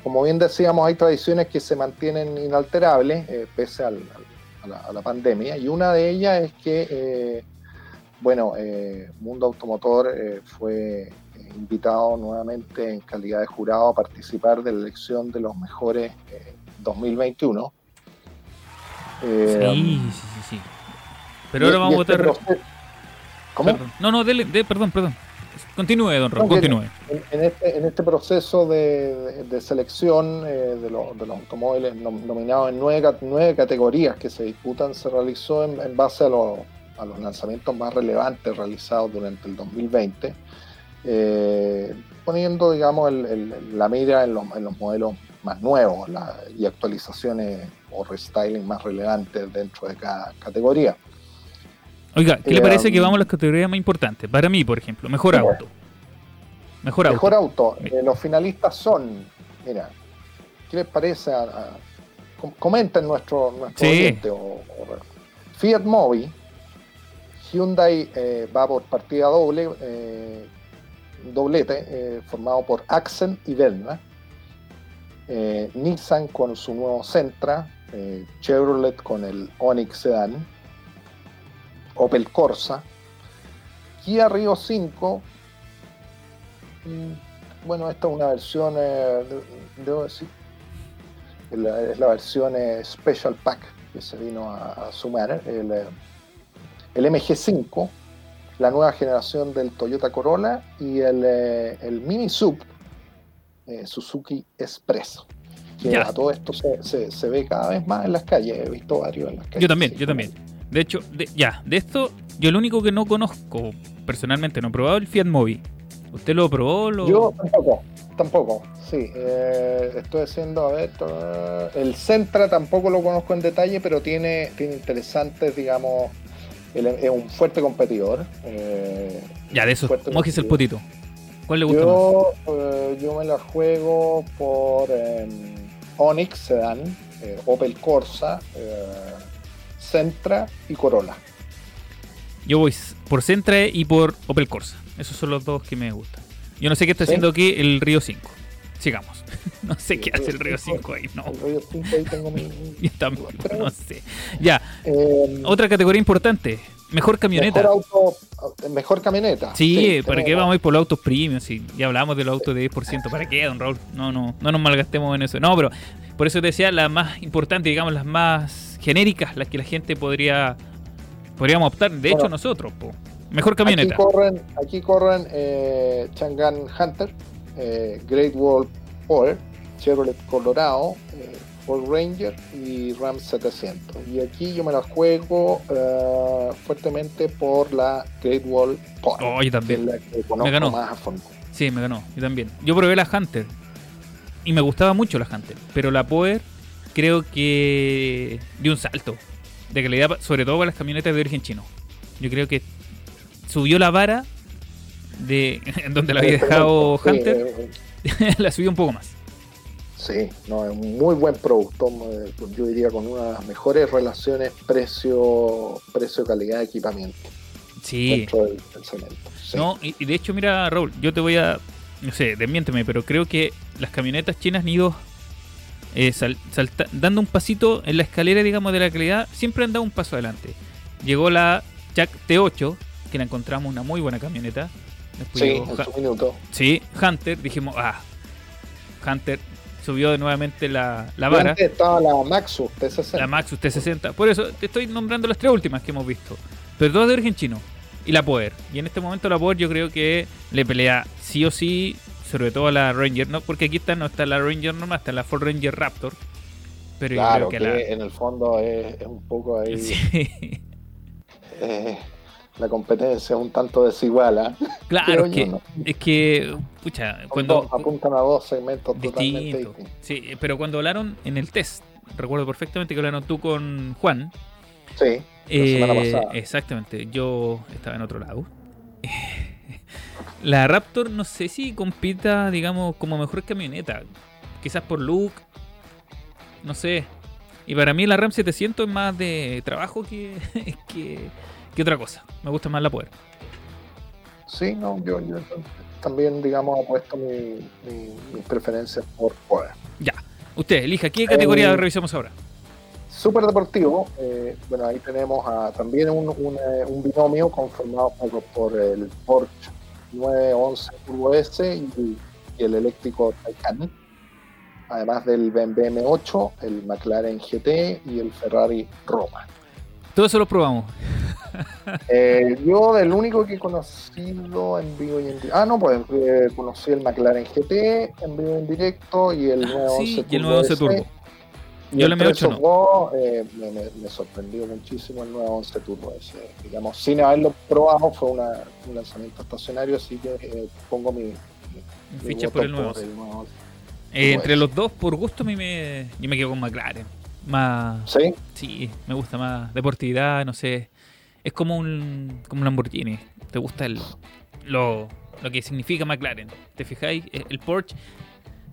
como bien decíamos, hay tradiciones que se mantienen inalterables eh, pese a, la, pandemia y una de ellas es que, eh, bueno, Mundo Automotor fue invitado nuevamente en calidad de jurado a participar de la elección de los mejores eh, 2021. Eh, sí, sí, sí, sí. Pero ahora vamos a este votar. ¿Cómo? Perdón. No, no, dele, de- perdón, perdón. Continúe, don que- continúe. En, en este, en este proceso de, de- de selección eh, de, los- de los automóviles nom- nominados en nueve, nueve categorías que se disputan se realizó en, en base a, los- a los lanzamientos más relevantes realizados durante el 2020, eh, poniendo, digamos, el- el- la mira en los, en los modelos más nuevos la- y actualizaciones o restyling más relevantes dentro de cada categoría. Oiga, ¿qué le Eh, parece que um, vamos a las categorías más importantes? Para mí, por ejemplo, mejor auto. Mejor auto. Mejor auto. Eh, los finalistas son, mira, ¿qué les parece? A, a- com- comenten nuestro, nuestro Sí. oyente. O, o- Fiat Mobi, Hyundai eh, va por partida doble, eh, doblete, eh, formado por Accent y Verna. Eh, Nissan con su nuevo Sentra, eh, Chevrolet con el Onix Sedan, Opel Corsa, Kia Rio 5, Mm, Bueno, esta es una versión, de- debo decir, es la, es versión Special Pack que se vino a, a sumar. El, el MG5, la nueva generación del Toyota Corolla y el, eh, el Mini Sub eh, Suzuki Express. Que Ya. a todo esto se, se- se ve cada vez más en las calles. He visto varios en las calles. Yo también, sí, yo también. De hecho, de- ya, de esto, yo lo único que no conozco, personalmente, no he probado el Fiat Mobi. ¿Usted lo probó? Lo... Yo tampoco, tampoco, sí. eh, estoy haciendo, a ver, el Centra tampoco lo conozco en detalle, pero tiene, tiene interesantes, digamos, es un fuerte competidor. eh, ya, de eso, mojese el potito. ¿Cuál le gusta más? Yo, eh, yo me la juego por eh, Onix Sedan, eh, Opel Corsa, eh, Centra y Corolla. Yo voy por Sentra y por Opel Corsa. Esos son los dos que me gustan. Yo no sé qué está haciendo aquí el Río 5. Sigamos. no sé qué hace el Río 5 ahí, no. El Río 5 ahí tengo mi. Yo también, no sé. Ya, Eh, otra categoría importante. Mejor camioneta. Mejor, auto, mejor camioneta. Sí, ¿para qué vamos a ir por los autos premium? Si ya hablamos de los autos de 10%, ¿para qué, don Raúl? No, no, no nos malgastemos en eso. No, pero por eso te decía, las más importantes, digamos, las más genéricas, las que la gente podría podríamos optar. De hecho, nosotros, po. Mejor camioneta. Aquí corren, aquí corren eh, Chang'an Hunter, eh, Great Wall Power, Chevrolet Colorado, eh, Ford Ranger y Ram 700. Y aquí yo me la juego eh, fuertemente por la Great Wall Power. Oh, yo también. la que conozco ganó. más a fondo. Sí, me ganó. Yo también. Yo probé la Hunter. Y me gustaba mucho la Hunter. Pero la Power creo que dio un salto de calidad, sobre todo para las camionetas de origen chino. Yo creo que subió la vara de donde la había dejado Sí, Hunter, eh, la subió un poco más. Sí, no, es un muy buen producto, eh, yo diría con una de las mejores relaciones precio, precio calidad de equipamiento Sí. dentro del, del. Sí. No, y, y de hecho, mira, Raúl, yo te voy a. No sé, desmiénteme, pero creo que las camionetas chinas han ido eh, sal- salta- dando un pasito en la escalera, digamos, de la calidad. Siempre han dado un paso adelante. Llegó la Jack T8, que la encontramos una muy buena camioneta. Después Sí, llegó en su minuto. sí, Hunter. Dijimos, ah, Hunter subió de nuevamente la, la vara. antes estaba la Maxus T60. La Maxus T60. Por eso te estoy nombrando las tres últimas que hemos visto. Pero todas de origen chino. Y la Power. Y en este momento la Power yo creo que le pelea sí o sí, sobre todo a la Ranger. No, porque aquí está, no está la Ranger normal, está la Ford Ranger Raptor. Pero claro, yo que, creo que, en el fondo es, es un poco ahí. la. Sí. eh, la competencia es un tanto desigual. ¿ah? Claro, es que, ¿no? es que, pucha, Son cuando. dos- apuntan a dos segmentos totalmente Distinto. distintos. Sí, pero cuando hablaron en el test, recuerdo perfectamente que hablaron tú con Juan. Sí, la semana Eh, pasada. Exactamente, yo estaba en otro lado. La Raptor no sé si compita, digamos, como mejor camioneta. Quizás por look, no sé. Y para mí la Ram 700 es más de trabajo que, que, que otra cosa. Me gusta más la Power. Sí, no, yo, yo también, digamos, apuesto mi, mi- mis preferencias por Power. Ya, usted elija, ¿qué categoría Eh, revisamos ahora? Super deportivo, eh, bueno, ahí tenemos a, también un, un, eh, un binomio conformado por, por el Porsche 911 Turbo S y, y el eléctrico Taycan, además del BMW M8, el McLaren GT y el Ferrari Roma. Todo eso lo probamos. Eh, yo el único que he conocido en vivo y en directo, ah no, pues eh, conocí el McLaren GT en vivo y en directo y el Ah, 911 sí, y el 911 S. Turbo. Y Yo el el M8 3 no. eh, me, me- me sorprendió muchísimo el 911 Turbo ese. Digamos, sin haberlo probado, fue una- un lanzamiento estacionario, así que pongo mi, mi- Ficha por el 911. 911. Eh, entre Pues. los dos, por gusto, a mí me, yo me quedo con McLaren. Más, ¿Sí? Sí, me gusta más deportividad, no sé. Es como un, como un Lamborghini. ¿Te gusta el, lo, lo que significa McLaren? ¿Te fijáis? Eh, El Porsche,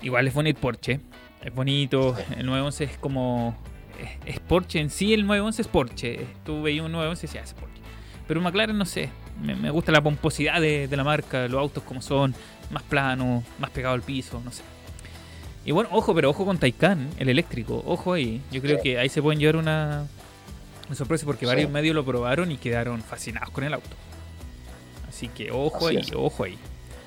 igual es bonito Porsche. Es bonito. El 911 es como. Es, es Porsche en sí, el 911 es Porsche. Tú veías un 911 y decías, "Ah, es Porsche. Pero un McLaren, no sé. Me, me gusta la pomposidad de, de la marca, los autos como son, más planos, más pegado al piso, no sé. Y bueno, ojo, pero ojo con Taycan, el eléctrico. Ojo ahí. Yo creo Sí. que ahí se pueden llevar una, una sorpresa porque Sí. varios medios lo probaron y quedaron fascinados con el auto. Así que ojo Así ahí, es. ojo ahí.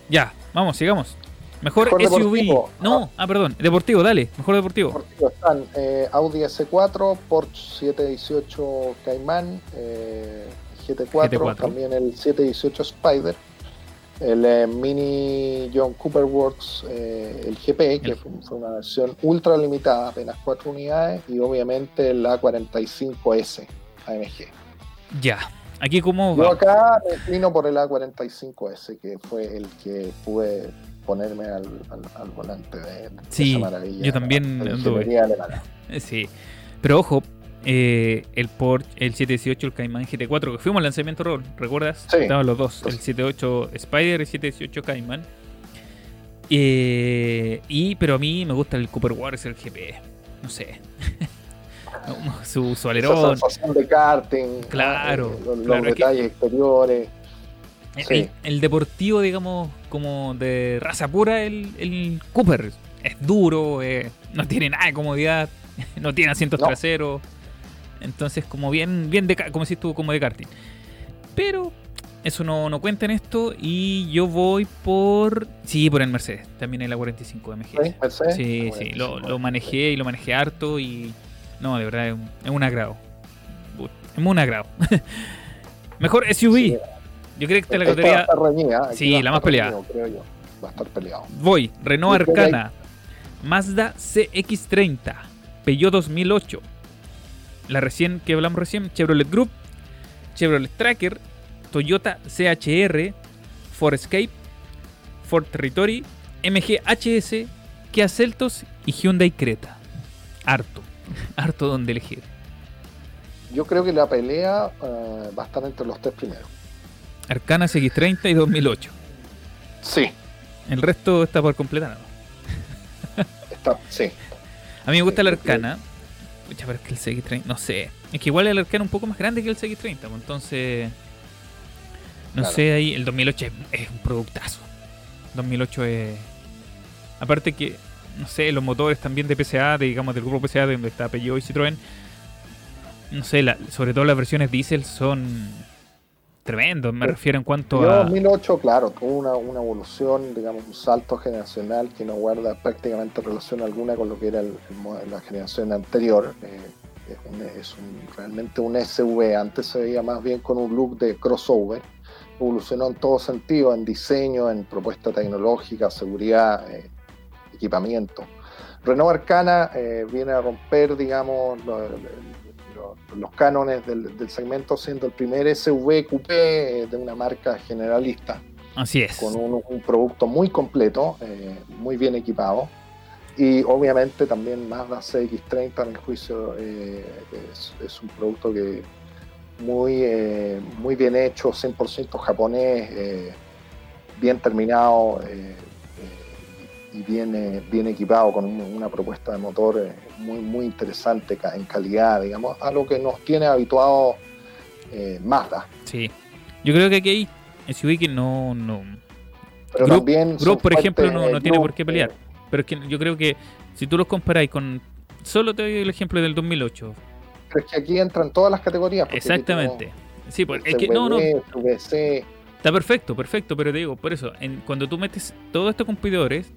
Ya, vamos, sigamos. Mejor, Mejor SUV. deportivo. No, ah, perdón, deportivo, dale, mejor deportivo. Deportivo están eh, Audi S4, Porsche 718 Cayman, eh, GT4, GT4. también el 718 Spider, el eh, Mini John Cooper Works, eh, el GP, que El- fue, fue una versión ultra limitada, apenas 4 unidades, y obviamente la 45S AMG. Ya, aquí como Yo acá me inclino por el A45S, que fue el que pude ponerme al, al- al volante de, de Sí, esa maravilla. yo también anduve. Sí, pero ojo, eh, el Porsche, el 718, el Cayman GT4, que fuimos al lanzamiento, Raúl, ¿recuerdas? Sí. Estaban los dos, el 78 Spider y el 718 Cayman. Eh, y, pero a mí me gusta el Cooper Wars, el GP, no sé. su, su Esa alerón. sensación de karting, Claro. Eh, los, los claro, aquí- detalles exteriores. El, deportivo, digamos, como de raza pura, el, el Cooper. Es duro, eh, no tiene nada de comodidad, no tiene asientos traseros. Entonces, como bien, bien de, como si estuvo como de karting. Pero eso no, no cuenta en esto. Y yo voy por. Sí, por el Mercedes. También el A45 MG. Sí, sí. Lo, manejé y lo manejé harto. Y. No, de verdad, es un, agrado. Es un agrado. Mejor SUV. Yo creo que esta la categoría. Sí, la más peleada. Va a estar peleado. Voy. Renault Arcana. Mazda CX30. Peugeot 2008. La recién que hablamos recién. Chevrolet Group. Chevrolet Tracker. Toyota CHR, Ford Escape, Ford Territory, MG HS, Kia Celtos y Hyundai Creta. Harto, harto donde elegir. Yo creo que la pelea eh, va a estar entre los tres primeros. Arcana CX30 y 2008. Sí. El resto está por completar. está, sí. A mí me gusta el Arcana. Pucha, pero es que el CX30, no sé. Es que igual el Arcana es un poco más grande que el CX30, pues, entonces no sé, ahí el 2008 es, un productazo. 2008 es. Aparte que, no sé, los motores también de PSA, digamos del grupo PSA, donde está Peugeot y Citroën. No sé, sobre todo las versiones diésel son tremendos, me refiero en cuanto a... 2008, claro, tuvo una, una, evolución, digamos, un salto generacional que no guarda prácticamente relación alguna con lo que era la generación anterior. Eh, es realmente un SV, antes se veía más bien con un look de crossover evolucionó en todo sentido, en diseño, en propuesta tecnológica, seguridad, eh, equipamiento. Renault Arcana eh, viene a romper, digamos, los cánones del, segmento, siendo el primer SUV coupé eh, de una marca generalista. Así es. Con un, producto muy completo, muy bien equipado. Y obviamente también Mazda CX30 en el juicio es un producto que muy, eh, muy bien hecho, 100% japonés, eh, bien terminado eh, y bien, bien equipado con una propuesta de motor muy, muy interesante en calidad, digamos, a lo que nos tiene habituado Mazda. Sí, yo creo que aquí hay SUV que no... no... Pero también Group, por ejemplo, no, no tiene por qué pelear. Pero es que yo creo que si tú los comparáis con... Solo te doy el ejemplo del 2008 pero es que aquí entran todas las categorías. Exactamente. Sí, pues, es que no, no. Está perfecto, perfecto, pero te digo, por eso, en, cuando tú metes todos estos competidores,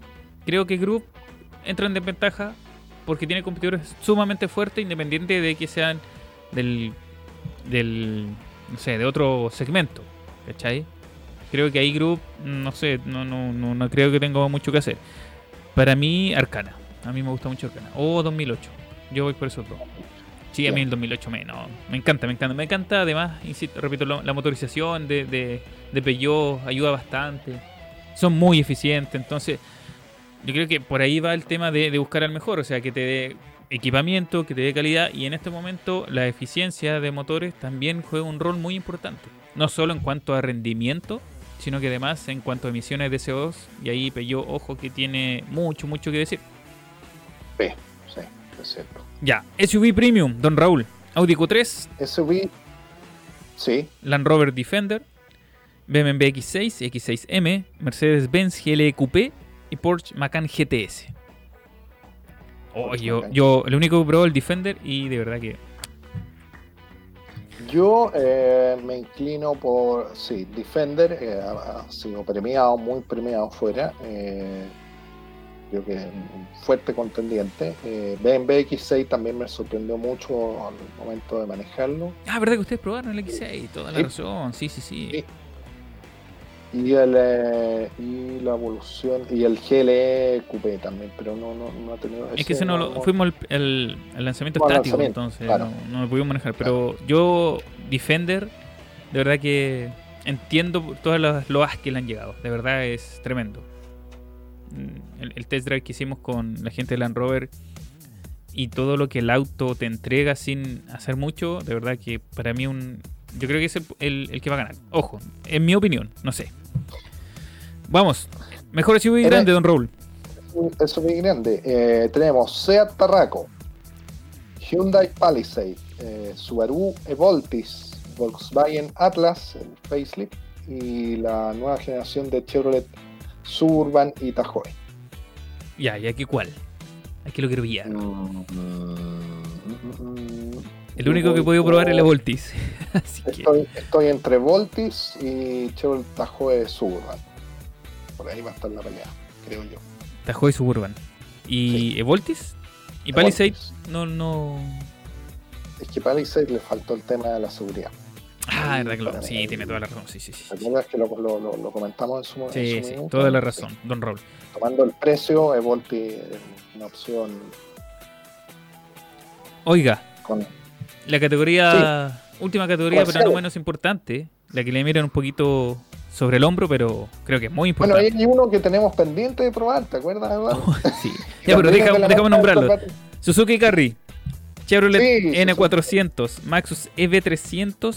creo que Group entra en desventaja porque tiene competidores sumamente fuertes, independiente de que sean del, del, no sé, de otro segmento, ¿cachai? Creo que ahí Group, no sé, no, no, no, no creo que tenga mucho que hacer. Para mí, Arcana. A mí me gusta mucho Arcana. O 2008. Yo voy por esos dos. Sí, a mí el 2008 me, no, me encanta, me encanta. Me encanta además, insisto, repito, la motorización de, de, de Peugeot ayuda bastante. Son muy eficientes, entonces yo creo que por ahí va el tema de, buscar al mejor, o sea, que te dé equipamiento, que te dé calidad y en este momento la eficiencia de motores también juega un rol muy importante. No solo en cuanto a rendimiento, sino que además en cuanto a emisiones de CO2 y ahí Peugeot, ojo, que tiene mucho, mucho que decir. Sí, sí, es cierto. Ya, SUV Premium, don Raúl. Audi Q3. SUV, sí. Land Rover Defender. BMW X6, X6M, Mercedes-Benz GLE Coupé y Porsche Macan GTS. Oh, yo, yo, el único que probó el Defender y de verdad que. Yo eh, me inclino por, sí, Defender, eh, ha, sido premiado, muy premiado fuera. Eh, creo que es un fuerte contendiente. Eh, BMW X6 también me sorprendió mucho al momento de manejarlo. Ah, ¿verdad que ustedes probaron el X6? Toda la razón, sí, sí, sí. Y, el, eh, y la evolución, y el GLE Coupé también, pero no, no, no ha tenido... Es que ese no, lo, fuimos el, el, lanzamiento estático, entonces no, no, lo pudimos manejar. Pero yo, Defender, de verdad que entiendo todas las loas que le han llegado. De verdad es tremendo. Mm, el, test drive que hicimos con la gente de Land Rover y todo lo que el auto te entrega sin hacer mucho, de verdad que para mí un, yo creo que es el, que va a ganar. Ojo, en mi opinión, no sé. Vamos, mejor SUV grande, don Raúl. SUV grande. Eh, tenemos Seat Tarraco, Hyundai Palisade, eh, Subaru Evoltis, Volkswagen Atlas, el facelift, y la nueva generación de Chevrolet Suburban y Tahoe. Ya, ¿y aquí cuál? Aquí lo quiero pillar. Mm, mm, mm, El único que he podido probar es la Voltis. Así que, Estoy, entre Voltis y Chevrolet Tahoe Suburban. Por ahí va a estar la pelea, creo yo. Tahoe Suburban. ¿Y Sí. Evoltis? ¿Y Palisade? Voltis. No, no. Es que Palisade le faltó el tema de la seguridad. Ah, verdad que Sí, tiene toda la razón. Sí, sí, sí. ¿Te que lo, lo- lo- lo comentamos en su, en sí, sí, minuto? toda la Sí. razón, Don Raúl. Tomando el precio, Evolti es una opción Oiga, con... la categoría. Última categoría, pero no menos importante. La que le miran un poquito sobre el hombro, pero creo que es muy Bueno, importante. hay uno que tenemos pendiente de probar, ¿te acuerdas? Sí. Ya, pero deja- de déjame nombrarlo. Suzuki Carry, Chevrolet Sí, N400, Maxus EV300,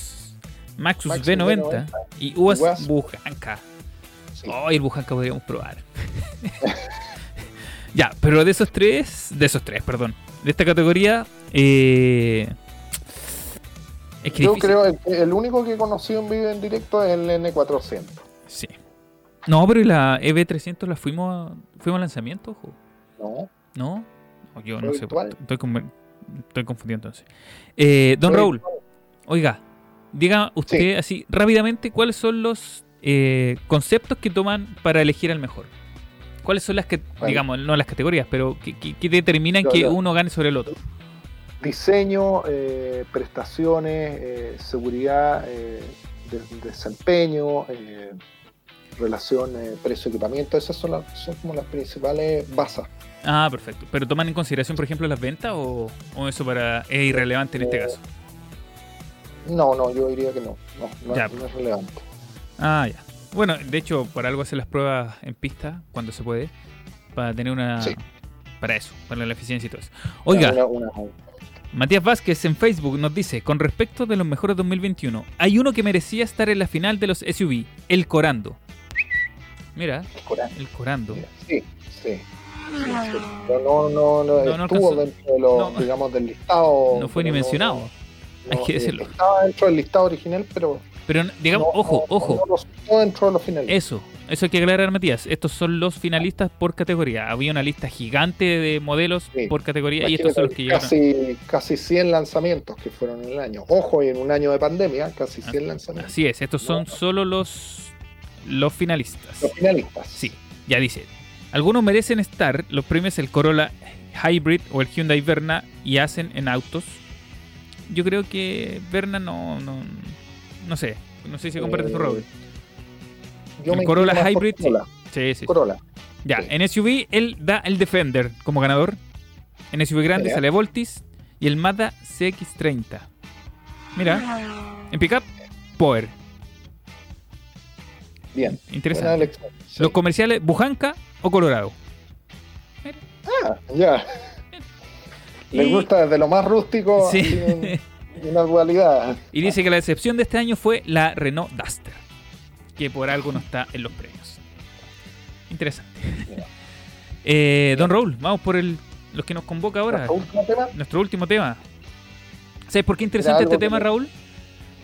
Maxus, Maxus V90 V90 y UAS UAS. Bujanka. Sí. Oh, el Bujanka podríamos probar. ya, pero de esos tres, de esos tres, perdón, de esta categoría, eh, es que Yo difícil. creo que el único que he conocido en vivo en directo es el N400. Sí. No, pero ¿y la EV300 la fuimos a, fuimos al lanzamiento, ojo? ¿no? ¿No? No, yo ¿Fue no sé. Estoy, con- estoy confundido entonces. Eh, don Raúl, oiga, diga usted así rápidamente cuáles son los eh, conceptos que toman para elegir al mejor. ¿Cuáles son las que, Bueno. digamos, no las categorías, pero que, que- que determinan Yo- que yo. uno gane sobre el otro? Diseño, eh, prestaciones, eh, seguridad, eh, de- desempeño, relación precio-equipamiento. Esas son, las, son como las principales bases. Ah, perfecto. ¿Pero toman en consideración, por ejemplo, las ventas o, o eso para es irrelevante en este caso? No, no, yo diría que no. No, no, Ya. no es relevante. Ah, ya. Bueno, de hecho, para algo hacer las pruebas en pista cuando se puede, para tener una... Sí. Para eso, para la eficiencia y todo eso. Oiga, Una- una- Matías Vázquez en Facebook nos dice, con respecto de los mejores 2021, hay uno que merecía estar en la final de los SUV, el Corando. Mira, el Corando. Sí, sí. Sí, sí. Pero no, no, no, No, no estuvo alcanzó- dentro de los, no. digamos, del listado. No fue ni mencionado. no- Hay que eh, decirlo. Estaba dentro del listado original, pero. Pero digamos, no- ojo, no- ojo. No, dentro de los finales. Eso, eso hay que aclarar, Matías. Estos son los finalistas por categoría. Había una lista gigante de modelos Sí. por categoría y estos son los que llegaron. casi, casi 100 lanzamientos que fueron en el año. Ojo, y en un año de pandemia, casi 100 lanzamientos. Así es, estos son solo los, los finalistas. Los finalistas. Sí, ya dice. Algunos merecen estar los premios el Corolla Hybrid o el Hyundai Verna y hacen en autos. Yo creo que Verna no, no, no sé. No sé si compartes tu Eh, Raúl. Yo el me Corolla Hybrid, sí. Corolla. Sí, sí. Corolla. Ya, sí. en SUV él da el Defender como ganador. En SUV grande sale Voltis y el Mazda CX30. Mira, en pickup, Power. Bien. Interesante. Sí. Los comerciales, Bujanka o Colorado. Ah, ya. Le Y- gusta desde lo más rústico Sí. una dualidad. Y dice que la decepción de este año fue la Renault Duster, que por algo no está en los premios. Interesante. Eh, don Raúl, vamos por el, los que nos convoca ahora. Nuestro último tema. Nuestro último tema. ¿Sabes por qué interesante este tema, Raúl?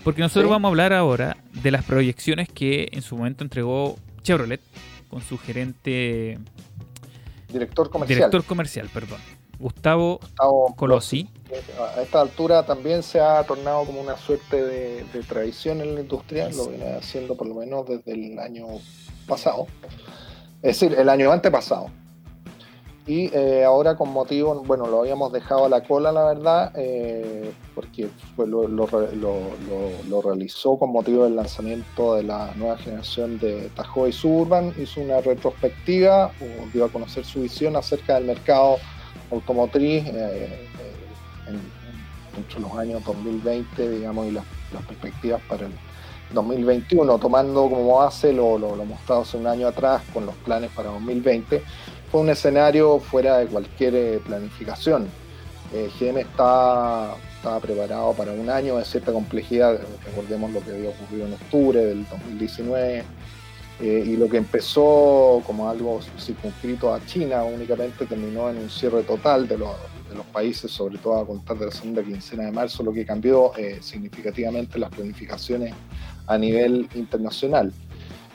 Porque nosotros Sí. vamos a hablar ahora de las proyecciones que en su momento entregó Chevrolet con su gerente, Director comercial. director comercial, perdón, Gustavo Gustavo Colossi. A esta altura también se ha tornado como una suerte de, de tradición en la industria, lo viene haciendo por lo menos desde el año pasado, es decir, el año antepasado. Y eh, ahora con motivo, bueno, lo habíamos dejado a la cola, la verdad, eh, porque fue lo, lo lo- realizó con motivo del lanzamiento de la nueva generación de Tahoe y Suburban, hizo una retrospectiva, dio a conocer su visión acerca del mercado automotriz eh, eh, en- en- entre los años 2020, digamos, y las, perspectivas para el 2021, tomando como base lo, lo, lo mostrado hace un año atrás con los planes para 2020, fue un escenario fuera de cualquier eh, planificación. Eh, GM está, estaba preparado para un año de cierta complejidad, recordemos lo que había ocurrido en octubre del 2019, eh, y lo que empezó como algo circunscrito a China únicamente terminó en un cierre total de los, países, sobre todo a contar de la segunda quincena de marzo, lo que cambió eh, significativamente las planificaciones a nivel internacional.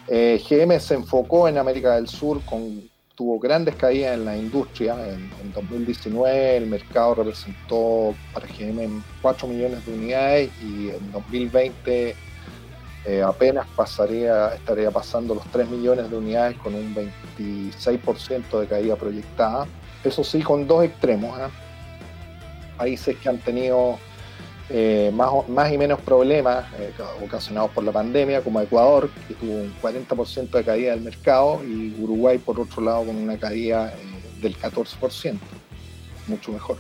Eh, GM se enfocó en América del Sur, con, tuvo grandes caídas en la industria. En, 2019 el mercado representó para GM 4 millones de unidades y en 2020 eh, apenas pasaría, estaría pasando los 3 millones de unidades con un 26% de caída proyectada. Eso sí, con dos extremos. ¿eh? Países que han tenido eh, más, más y menos problemas ocasionados por la pandemia, como Ecuador, que tuvo un 40% de caída del mercado, y Uruguay, por otro lado, con una caída del 14%. Mucho mejor.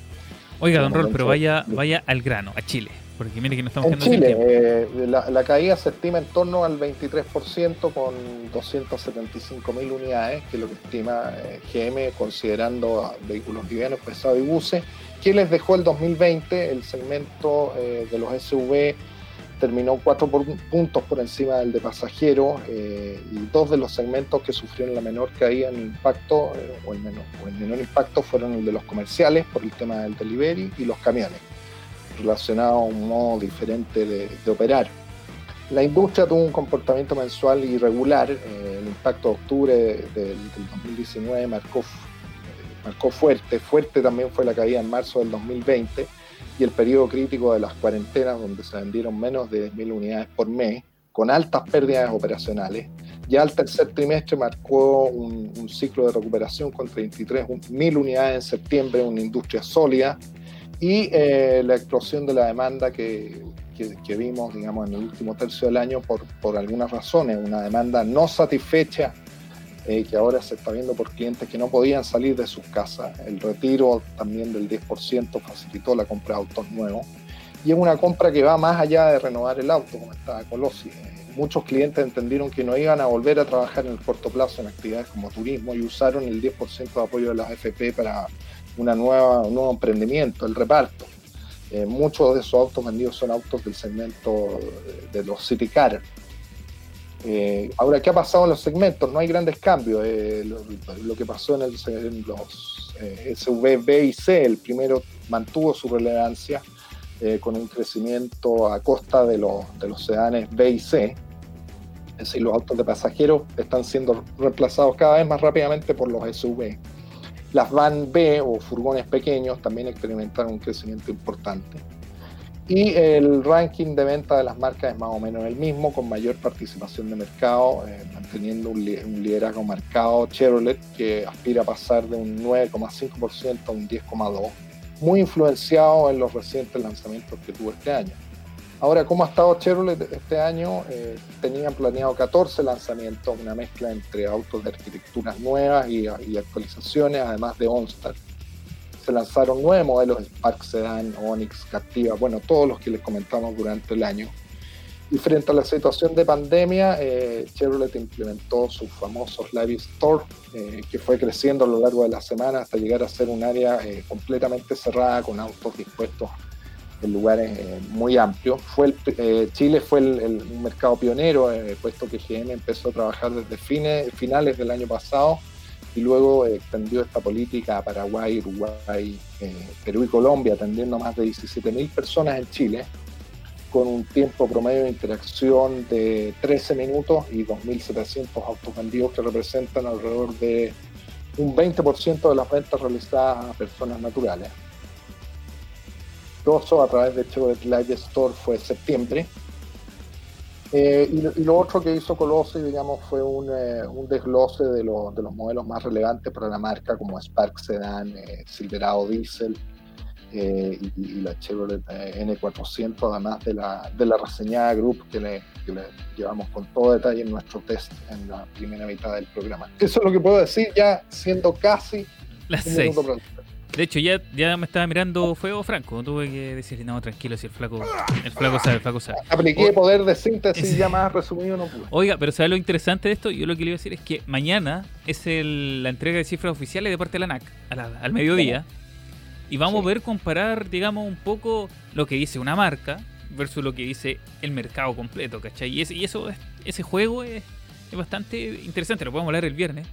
Oiga, don Rol, pero vaya, vaya al grano, a Chile. Porque mire que no estamos en Chile, eh, la, caída se estima en torno al 23% con 275 mil unidades, que es lo que estima eh, GM considerando vehículos livianos, pesados y buses. que les dejó el 2020? El segmento eh, de los SUV terminó cuatro puntos por encima del de pasajeros y dos de los segmentos que sufrieron la menor caída en impacto o, el menor, o el menor impacto fueron el de los comerciales por el tema del delivery y los camiones relacionado a un modo diferente de, operar. La industria tuvo un comportamiento mensual irregular. Eh, el impacto de octubre del, 2019 marcó, eh, marcó fuerte. Fuerte también fue la caída en marzo del 2020 y el periodo crítico de las cuarentenas, donde se vendieron menos de 10.000 unidades por mes, con altas pérdidas operacionales. Ya el tercer trimestre marcó un, un ciclo de recuperación con 33.000 unidades en septiembre, una industria sólida y eh, la explosión de la demanda que, que, vimos, digamos, en el último tercio del año por, por algunas razones, una demanda no satisfecha eh, que ahora se está viendo por clientes que no podían salir de sus casas. El retiro también del 10% facilitó la compra de autos nuevos. Y es una compra que va más allá de renovar el auto, como está Colossi. muchos clientes entendieron que no iban a volver a trabajar en el corto plazo en actividades como turismo y usaron el 10% de apoyo de las FP para una nueva, un nuevo emprendimiento, el reparto. Eh, muchos de esos autos vendidos son autos del segmento de los City Car. Eh, ahora, ¿qué ha pasado en los segmentos? No hay grandes cambios. Eh, lo, que pasó en, el, los SUV B y C, el primero mantuvo su relevancia con un crecimiento a costa de los, de los sedanes B y C. Es decir, los autos de pasajeros están siendo reemplazados cada vez más rápidamente por los SUV. Las van B o furgones pequeños también experimentaron un crecimiento importante. Y el ranking de venta de las marcas es más o menos el mismo, con mayor participación de mercado, eh, manteniendo un, liderazgo marcado Chevrolet, que aspira a pasar de un 9,5% a un 10,2%, muy influenciado en los recientes lanzamientos que tuvo este año. Ahora, ¿cómo ha estado Chevrolet este año? Eh, tenían planeado 14 lanzamientos, una mezcla entre autos de arquitecturas nuevas y, actualizaciones, además de OnStar. Se lanzaron nueve modelos Spark Sedan, Onix, Captiva, bueno, todos los que les comentamos durante el año. Y frente a la situación de pandemia, eh, Chevrolet implementó sus famosos Live Store, eh, que fue creciendo a lo largo de la semana hasta llegar a ser un área completamente cerrada con autos dispuestos eh, muy amplios. Fue eh, Chile fue el, un mercado pionero, eh, puesto que GM empezó a trabajar desde fines, finales del año pasado y luego extendió esta política a Paraguay, Uruguay, Perú y Colombia, atendiendo a más de 17.000 personas en Chile, con un tiempo promedio de interacción de 13 minutos y 2.700 autos vendidos que representan alrededor de un 20% de las ventas realizadas a personas naturales a través de Chevrolet Live Store fue septiembre. Eh, y, lo otro que hizo Colossi, digamos, fue un, eh, un desglose de, de, los modelos más relevantes para la marca, como Spark Sedan, eh, Silverado Diesel y, la Chevrolet N400, además de la, de la reseñada Group que le, que le, llevamos con todo detalle en nuestro test en la primera mitad del programa. Eso es lo que puedo decir ya siendo casi las seis. De hecho, ya, ya me estaba mirando Fuego Franco. Tuve que decirle, no, tranquilo, si el flaco, el flaco sabe, el flaco sabe. Apliqué poder de síntesis ya más resumido, no pude. Oiga, pero ¿sabe lo interesante de esto? Yo lo que le iba a decir es que mañana es el, la entrega de cifras oficiales de parte de la NAC, al mediodía. Y vamos a ver comparar, digamos, un poco lo que dice una marca versus lo que dice el mercado completo, ¿cachai? Y, ese, y eso, ese juego es, es bastante interesante, lo podemos hablar el viernes.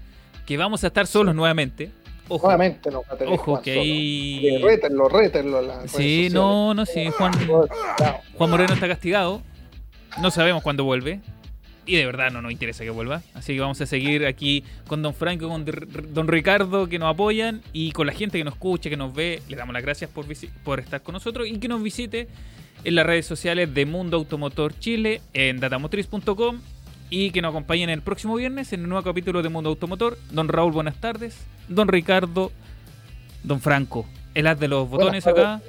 Que vamos a estar solos nuevamente Ojo, Nuevamente no Ojo, que ahí. Rétenlo, rétenlo. sí, no, no, sí. Juan, Juan Moreno está castigado. no sabemos cuándo vuelve. Y de verdad no nos interesa que vuelva. Así que vamos a seguir aquí con Don Franco, con Don Ricardo que nos apoyan y con la gente que nos escucha, que nos ve. Les damos las gracias por, por estar con nosotros y que nos visite en las redes sociales de Mundo Automotor Chile, en datamotriz.com y que nos acompañen el próximo viernes en el nuevo capítulo de Mundo Automotor. Don Raúl, buenas tardes. Don Ricardo, Don Franco, el haz de los botones acá.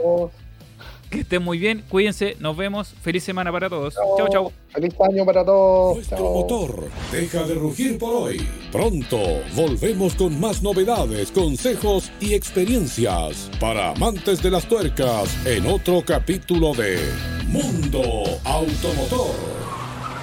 Que estén muy bien, cuídense, nos vemos. Feliz semana para todos. Chao, chao. Feliz año para todos. Nuestro motor deja de rugir por hoy. Pronto volvemos con más novedades, consejos y experiencias para amantes de las tuercas en otro capítulo de Mundo Automotor.